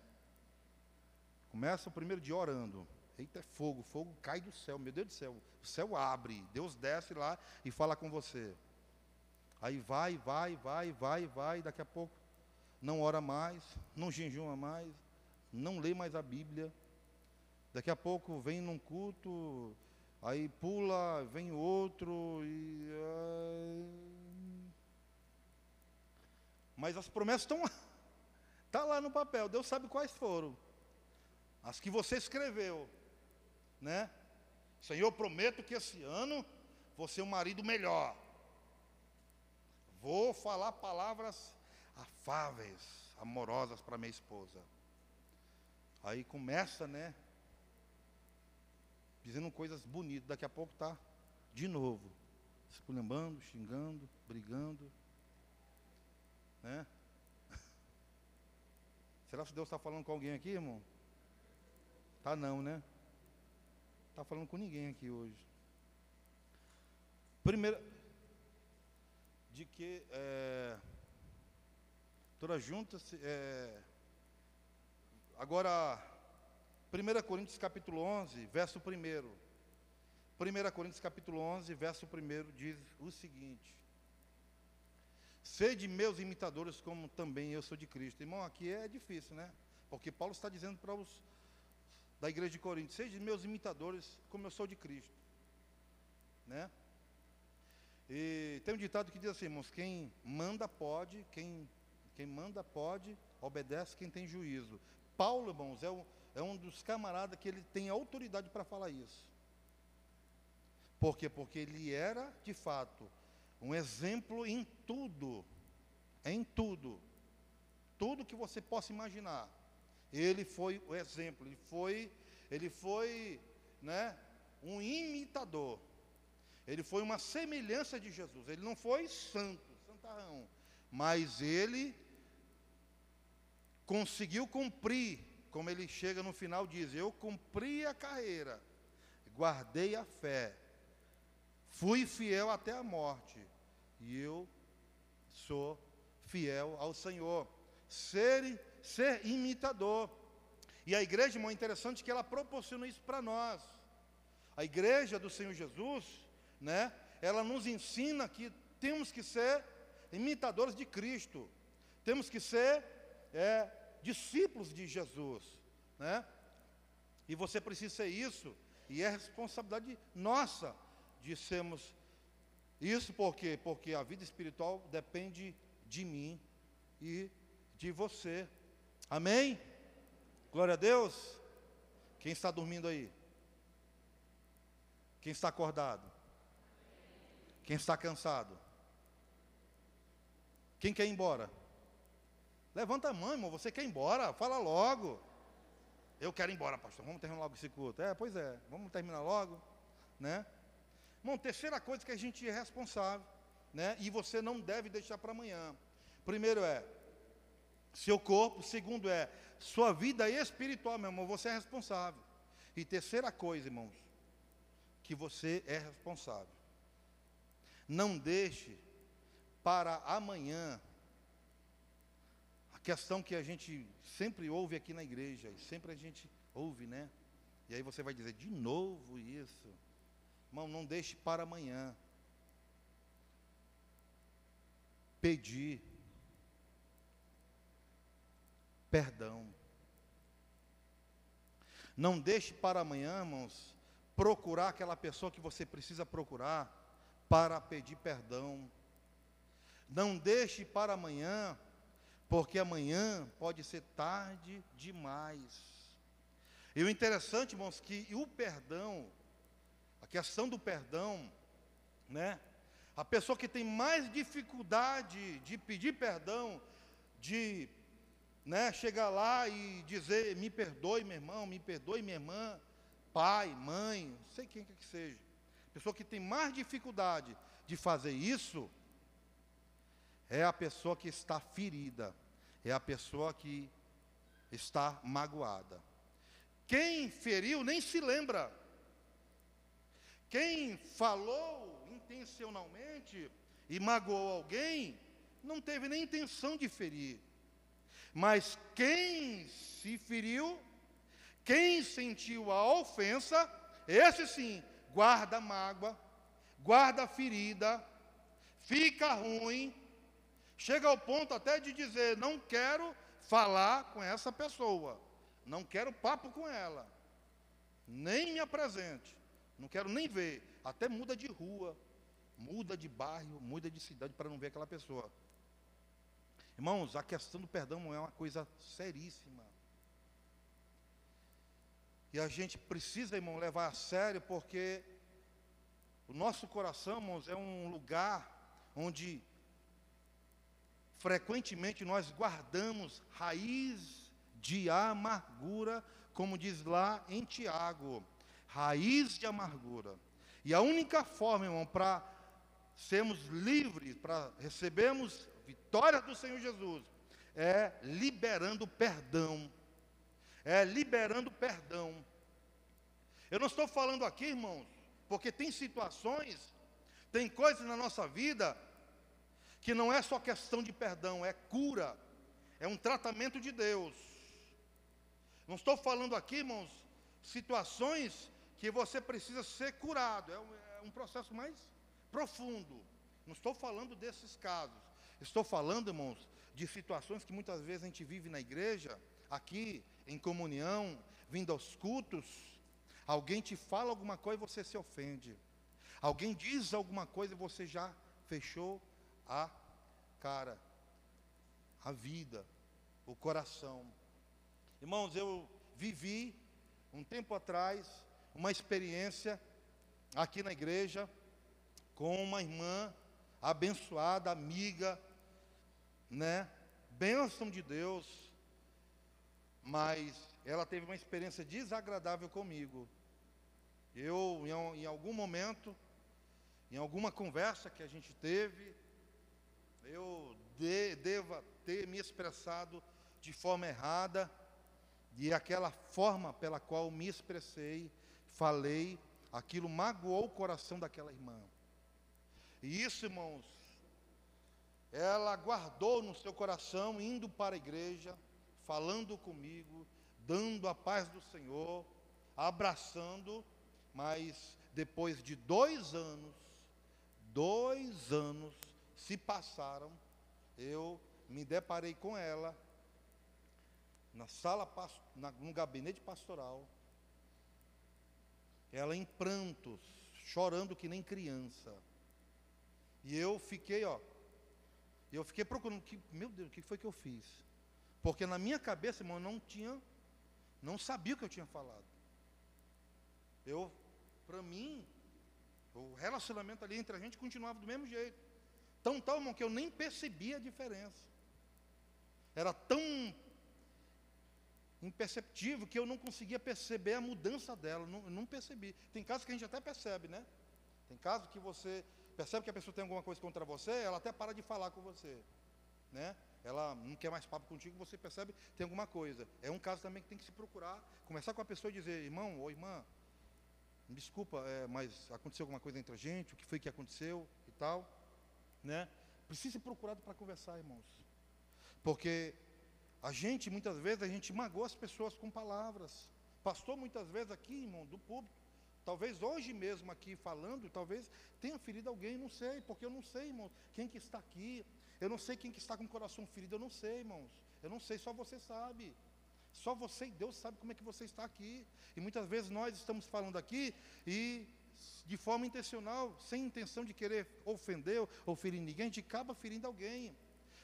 Speaker 1: Começa o primeiro dia orando. Eita, é fogo, fogo cai do céu, meu Deus do céu. O céu abre, Deus desce lá e fala com você. Aí vai, vai, vai, vai, vai, daqui a pouco não ora mais, não jejuma mais, não lê mais a Bíblia. Daqui a pouco vem num culto, aí pula, vem outro e. Mas as promessas estão lá. Está (laughs) lá no papel, Deus sabe quais foram. As que você escreveu. Né? Senhor, prometo que esse ano vou ser um marido melhor. Vou falar palavras afáveis, amorosas para minha esposa. Aí começa, né? dizendo coisas bonitas, daqui a pouco está de novo, esculhambando, xingando, brigando. Né? (laughs) Será que Deus está falando com alguém aqui, irmão? Tá não, né? Está falando com ninguém aqui hoje. Primeiro, de que é, todas juntas, é, agora 1 Coríntios capítulo 11, verso 1. 1 Coríntios capítulo 11, verso 1 diz o seguinte: Sede meus imitadores, como também eu sou de Cristo. Irmão, aqui é difícil, né? Porque Paulo está dizendo para os da igreja de Corinto: Sede meus imitadores, como eu sou de Cristo. Né? E tem um ditado que diz assim, irmãos: quem manda pode, quem, quem manda pode, obedece quem tem juízo. Paulo, irmãos, é um, é um dos camaradas que ele tem autoridade para falar isso. Por quê? Porque ele era, de fato, um exemplo em tudo. Em tudo. Tudo que você possa imaginar. Ele foi o exemplo, ele foi, ele foi, né, um imitador. Ele foi uma semelhança de Jesus. Ele não foi santo, santarrão, mas ele conseguiu cumprir, como ele chega no final diz: "Eu cumpri a carreira, guardei a fé, fui fiel até a morte, e eu sou fiel ao Senhor. Ser, ser imitador. E a igreja, irmão, é interessante que ela proporciona isso para nós. A igreja do Senhor Jesus, né? Ela nos ensina que temos que ser imitadores de Cristo. Temos que ser é, discípulos de Jesus, né? E você precisa ser isso. E é responsabilidade nossa de sermos isso por quê? Porque a vida espiritual depende de mim e de você. Amém? Glória a Deus. Quem está dormindo aí? Quem está acordado? Quem está cansado? Quem quer ir embora? Levanta a mão, irmão. Você quer ir embora? Fala logo. Eu quero ir embora, pastor. Vamos terminar logo esse culto. É, pois é. Vamos terminar logo, né? Bom, terceira coisa que a gente é responsável, né? E você não deve deixar para amanhã. Primeiro é seu corpo, segundo é sua vida espiritual, meu irmão, você é responsável. E terceira coisa, irmãos, que você é responsável. Não deixe para amanhã a questão que a gente sempre ouve aqui na igreja, e sempre a gente ouve, né? E aí você vai dizer, de novo isso. Irmão, não deixe para amanhã. Pedir perdão. Não deixe para amanhã, irmãos, procurar aquela pessoa que você precisa procurar para pedir perdão. Não deixe para amanhã, porque amanhã pode ser tarde demais. E o interessante, irmãos, que o perdão questão do perdão, né? A pessoa que tem mais dificuldade de pedir perdão, de né, chegar lá e dizer: me perdoe, meu irmão, me perdoe, minha irmã, pai, mãe, não sei quem que seja. Pessoa que tem mais dificuldade de fazer isso é a pessoa que está ferida, é a pessoa que está magoada. Quem feriu nem se lembra. Quem falou intencionalmente e magoou alguém, não teve nem intenção de ferir. Mas quem se feriu, quem sentiu a ofensa, esse sim, guarda mágoa, guarda ferida, fica ruim, chega ao ponto até de dizer: não quero falar com essa pessoa, não quero papo com ela, nem me apresente. Não quero nem ver. Até muda de rua, muda de bairro, muda de cidade para não ver aquela pessoa. Irmãos, a questão do perdão é uma coisa seríssima. E a gente precisa, irmão, levar a sério, porque o nosso coração, irmãos, é um lugar onde frequentemente nós guardamos raiz de amargura, como diz lá em Tiago raiz de amargura. E a única forma, irmão, para sermos livres, para recebermos vitória do Senhor Jesus, é liberando perdão. É liberando perdão. Eu não estou falando aqui, irmãos, porque tem situações, tem coisas na nossa vida que não é só questão de perdão, é cura, é um tratamento de Deus. Não estou falando aqui, irmãos, situações que você precisa ser curado. É um, é um processo mais profundo. Não estou falando desses casos. Estou falando, irmãos, de situações que muitas vezes a gente vive na igreja, aqui, em comunhão, vindo aos cultos. Alguém te fala alguma coisa e você se ofende. Alguém diz alguma coisa e você já fechou a cara, a vida, o coração. Irmãos, eu vivi um tempo atrás uma experiência aqui na igreja com uma irmã abençoada, amiga, né? Bênção de Deus, mas ela teve uma experiência desagradável comigo. Eu, em, algum momento, em alguma conversa que a gente teve, eu de, deva ter me expressado de forma errada, e aquela forma pela qual me expressei, falei, aquilo magoou o coração daquela irmã. E isso, irmãos, ela guardou no seu coração, indo para a igreja, falando comigo, dando a paz do Senhor, abraçando, mas depois de dois anos, dois anos se passaram, eu me deparei com ela na sala, no gabinete pastoral, ela em prantos, chorando que nem criança. E eu fiquei, ó, eu fiquei procurando, que, meu Deus, o que foi que eu fiz? Porque na minha cabeça, irmão, eu não tinha, não sabia o que eu tinha falado. Eu, para mim, o relacionamento ali entre a gente continuava do mesmo jeito. Tão tal, irmão, que eu nem percebia a diferença. Era tão imperceptível que eu não conseguia perceber a mudança dela, não, não percebi. Tem casos que a gente até percebe, né? Tem casos que você percebe que a pessoa tem alguma coisa contra você, ela até para de falar com você, né? Ela não quer mais papo contigo, você percebe tem alguma coisa. É um caso também que tem que se procurar, começar com a pessoa e dizer, irmão ou irmã, desculpa, é, mas aconteceu alguma coisa entre a gente, o que foi que aconteceu e tal, né? Precisa ser procurado para conversar, irmãos. Porque a gente, muitas vezes, a gente magoa as pessoas com palavras. Pastor, muitas vezes aqui, irmão, do público, talvez hoje mesmo aqui falando, talvez tenha ferido alguém, não sei, porque eu não sei, irmão, quem que está aqui. Eu não sei quem que está com o coração ferido, eu não sei, irmãos. Eu não sei, só você sabe. Só você e Deus sabe como é que você está aqui. E muitas vezes nós estamos falando aqui e de forma intencional, sem intenção de querer ofender ou ferir ninguém, a gente acaba ferindo alguém.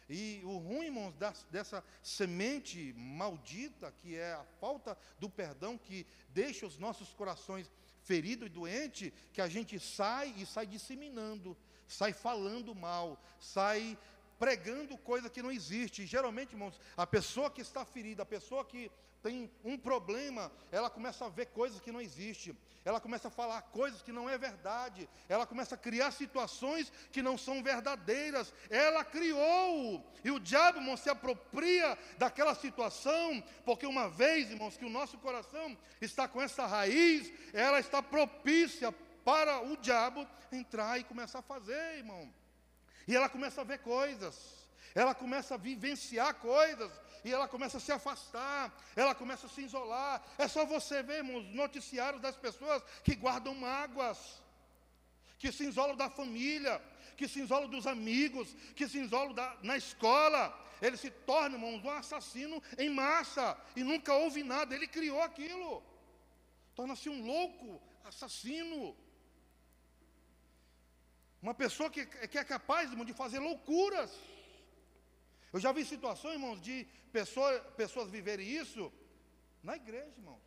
Speaker 1: E o ruim, irmãos, dessa semente maldita, que é a falta do perdão, que deixa os nossos corações feridos e doentes, que a gente sai e sai disseminando, sai falando mal, sai pregando coisa que não existe. E, geralmente, irmãos, a pessoa que está ferida, a pessoa que tem um problema, ela começa a ver coisas que não existem, ela começa a falar coisas que não é verdade, ela começa a criar situações que não são verdadeiras, ela criou, e o diabo, irmão, se apropria daquela situação, porque uma vez, irmãos, que o nosso coração está com essa raiz, ela está propícia para o diabo entrar e começar a fazer, irmão, e ela começa a ver coisas, ela começa a vivenciar coisas, e ela começa a se afastar, ela começa a se isolar. É só você ver, noticiários das pessoas que guardam mágoas, que se isolam da família, que se isolam dos amigos, que se isolam da, na escola. Ele se torna, irmãos, um assassino em massa e nunca houve nada. Ele criou aquilo. Torna-se um louco, assassino. Uma pessoa que, que é capaz, irmão, de fazer loucuras. Eu já vi situações, irmãos, de pessoa, pessoas viverem isso na igreja, irmãos.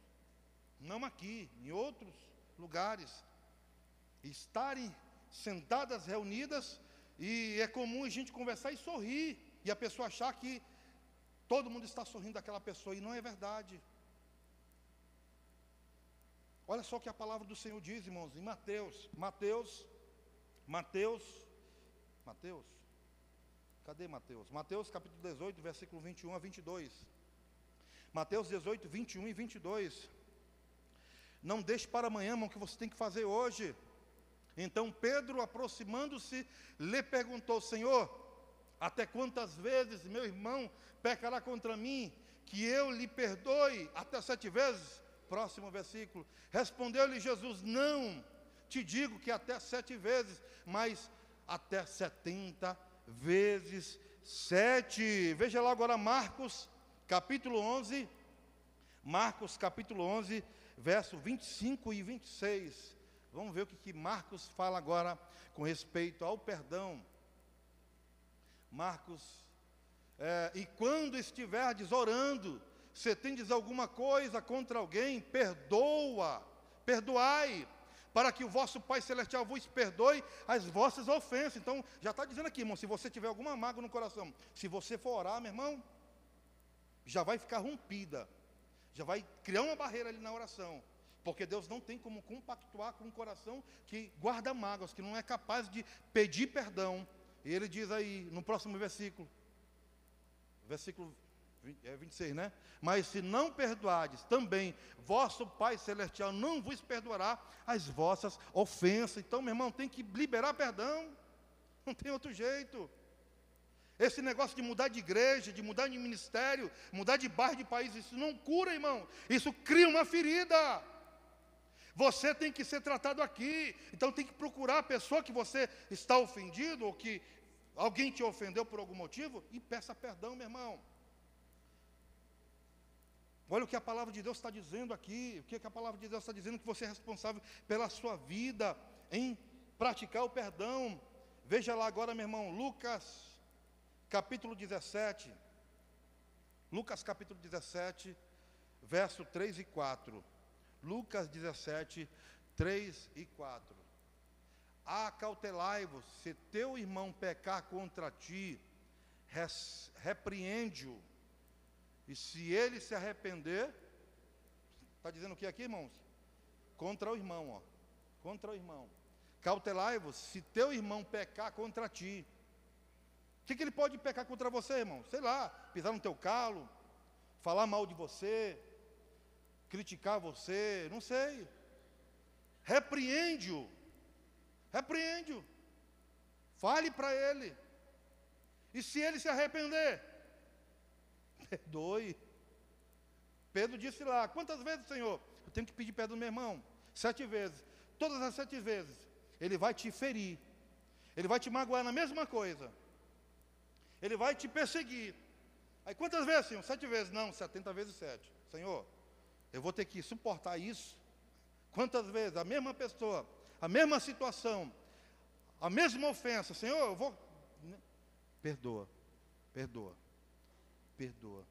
Speaker 1: Não aqui, em outros lugares. Estarem sentadas, reunidas, e é comum a gente conversar e sorrir. E a pessoa achar que todo mundo está sorrindo daquela pessoa, e não é verdade. Olha só o que a palavra do Senhor diz, irmãos, em Mateus. Mateus, Mateus, Mateus Cadê Mateus? Mateus capítulo 18, versículo 21 a 22. Mateus 18, 21 e 22. Não deixe para amanhã, irmão, o que você tem que fazer hoje. Então Pedro, aproximando-se, lhe perguntou: Senhor, até quantas vezes meu irmão pecará contra mim, que eu lhe perdoe? Até sete vezes? Próximo versículo. Respondeu-lhe Jesus: Não, te digo que até sete vezes, mas até setenta vezes sete. Veja lá agora Marcos, capítulo 11. Marcos, capítulo 11, verso 25 e 26. Vamos ver o que, que Marcos fala agora com respeito ao perdão. Marcos, é, e quando estiverdes orando, se tendes alguma coisa contra alguém, perdoa, perdoai, para que o vosso Pai Celestial vos perdoe as vossas ofensas. Então, já está dizendo aqui, irmão, se você tiver alguma mágoa no coração, se você for orar, meu irmão, já vai ficar rompida, já vai criar uma barreira ali na oração. Porque Deus não tem como compactuar com um coração que guarda mágoas, que não é capaz de pedir perdão. E ele diz aí, no próximo versículo, versículo 26, é né? Mas se não perdoardes, também vosso Pai Celestial não vos perdoará as vossas ofensas. Então, meu irmão, tem que liberar perdão. Não tem outro jeito. Esse negócio de mudar de igreja, de mudar de ministério, mudar de bairro, de país, isso não cura, irmão. Isso cria uma ferida. Você tem que ser tratado aqui. Então tem que procurar a pessoa que você está ofendido ou que alguém te ofendeu por algum motivo e peça perdão, meu irmão. Olha o que a palavra de Deus está dizendo aqui. O que a palavra de Deus está dizendo? Que você é responsável pela sua vida em praticar o perdão. Veja lá agora, meu irmão, Lucas, capítulo 17. Lucas, capítulo 17, verso 3 e 4. Lucas 17, 3 e 4. Acautelai-vos, se teu irmão pecar contra ti, repreende-o e se ele se arrepender, está dizendo o que aqui, irmãos? Contra o irmão, ó. Contra o irmão. Cautelai-vos, se teu irmão pecar contra ti. O que, que ele pode pecar contra você, irmão? Sei lá, pisar no teu calo, falar mal de você, criticar você, não sei. Repreende-o. Repreende-o. Fale para ele. E se ele se arrepender? Perdoe. Pedro disse lá: Quantas vezes, Senhor? Eu tenho que pedir perdão do meu irmão. Sete vezes. Todas as sete vezes. Ele vai te ferir. Ele vai te magoar na mesma coisa. Ele vai te perseguir. Aí quantas vezes, Senhor? Sete vezes. Não, setenta vezes sete. Senhor, eu vou ter que suportar isso. Quantas vezes? A mesma pessoa, a mesma situação, a mesma ofensa. Senhor, eu vou. Perdoa, perdoa perdoa.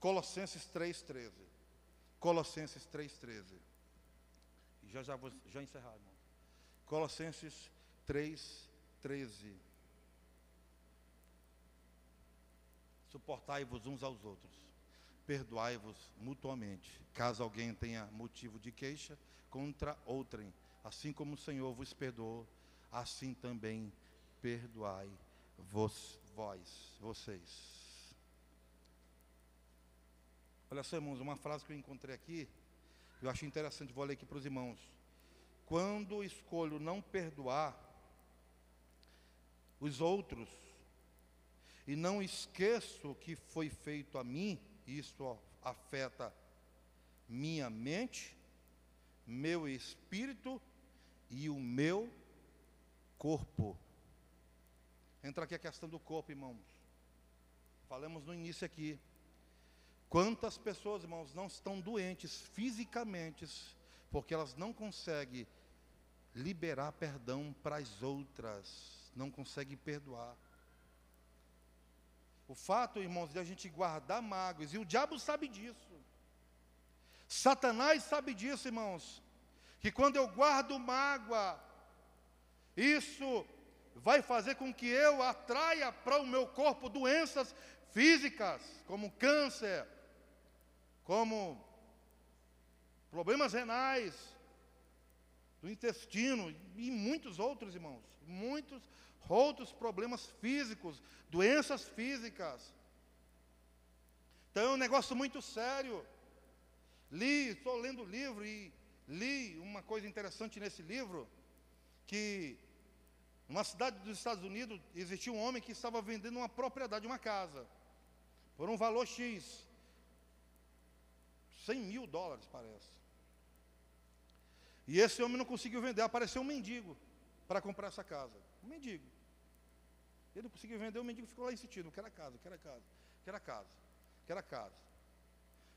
Speaker 1: Colossenses 3,13. Colossenses 3,13. Já já vou já encerrar, irmão. Colossenses 3,13. Suportai-vos uns aos outros, perdoai-vos mutuamente, caso alguém tenha motivo de queixa contra outrem, assim como o Senhor vos perdoou, assim também perdoai vos, vós, vocês. Olha só, irmãos, uma frase que eu encontrei aqui, eu achei interessante, vou ler aqui para os irmãos. Quando escolho não perdoar os outros e não esqueço o que foi feito a mim, isso afeta minha mente, meu espírito e o meu corpo. Entra aqui a questão do corpo, irmãos. Falamos no início aqui. Quantas pessoas, irmãos, não estão doentes fisicamente, porque elas não conseguem liberar perdão para as outras, não conseguem perdoar. O fato, irmãos, de a gente guardar mágoas, e o diabo sabe disso. Satanás sabe disso, irmãos, que quando eu guardo mágoa, isso vai fazer com que eu atraia para o meu corpo doenças físicas, como câncer, como problemas renais, do intestino e muitos outros, irmãos, muitos outros problemas físicos, doenças físicas. Então é um negócio muito sério. Li, estou lendo o livro e li uma coisa interessante nesse livro, que numa cidade dos Estados Unidos existia um homem que estava vendendo uma propriedade, uma casa, por um valor X. 100 mil dólares, parece. E esse homem não conseguiu vender. Apareceu um mendigo para comprar essa casa. Um mendigo. Ele não conseguiu vender, o mendigo ficou lá insistindo, quero a casa, quero a casa, quero a casa, quero a casa.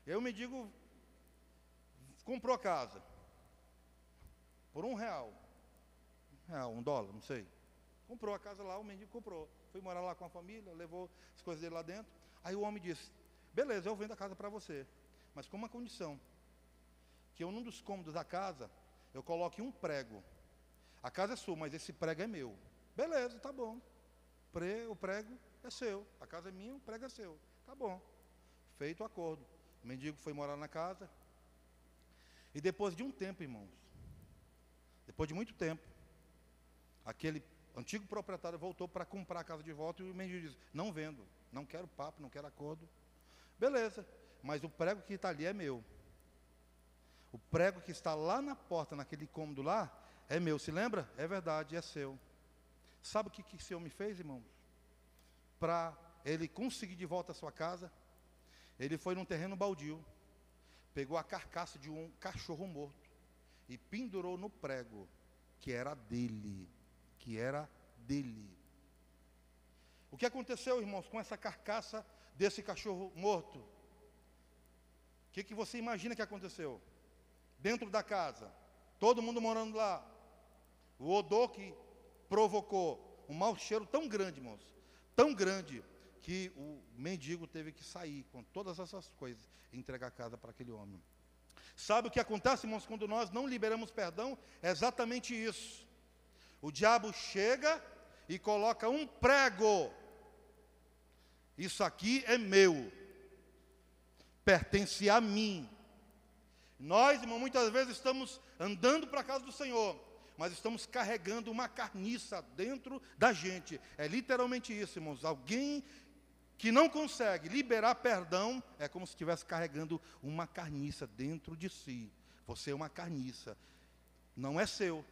Speaker 1: E aí o mendigo comprou a casa. Por um real. Um real, um dólar, não sei. Comprou a casa lá, o mendigo comprou. Foi morar lá com a família, levou as coisas dele lá dentro. Aí o homem disse, beleza, eu vendo a casa para você. Mas com uma condição. Que eu, num dos cômodos da casa, eu coloque um prego. A casa é sua, mas esse prego é meu. Beleza, tá bom. O prego é seu. A casa é minha, o prego é seu. Tá bom. Feito o acordo. O mendigo foi morar na casa. E depois de um tempo, irmãos, depois de muito tempo, aquele antigo proprietário voltou para comprar a casa de volta e o mendigo disse: Não vendo, não quero papo, não quero acordo. Beleza, mas o prego que está ali é meu. O prego que está lá na porta, naquele cômodo lá, é meu. Se lembra? É verdade, é seu. Sabe o que, que esse homem fez, irmãos? Para ele conseguir de volta a sua casa, ele foi num terreno baldio, pegou a carcaça de um cachorro morto e pendurou no prego, que era dele, que era dele. O que aconteceu, irmãos, com essa carcaça desse cachorro morto? O que, que você imagina que aconteceu? Dentro da casa, todo mundo morando lá, o odor que provocou um mau cheiro tão grande, irmãos, tão grande, que o mendigo teve que sair com todas essas coisas e entregar a casa para aquele homem. Sabe o que acontece, irmãos, quando nós não liberamos perdão? É exatamente isso. O diabo chega e coloca um prego. Isso aqui é meu. Pertence a mim. Nós, irmão, muitas vezes estamos andando para a casa do Senhor, mas estamos carregando uma carniça dentro da gente. É literalmente isso, irmãos. Alguém que não consegue liberar perdão, é como se estivesse carregando uma carniça dentro de si. Você é uma carniça, não é seu.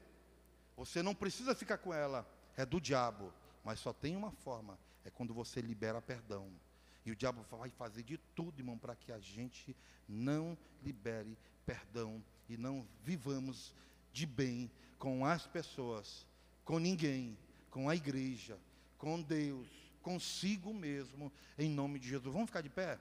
Speaker 1: Você não precisa ficar com ela, é do diabo. Mas só tem uma forma, é quando você libera perdão. E o diabo vai fazer de tudo, irmão, para que a gente não libere perdão e não vivamos de bem com as pessoas, com ninguém, com a igreja, com Deus consigo mesmo, em nome de Jesus. Vamos ficar de pé?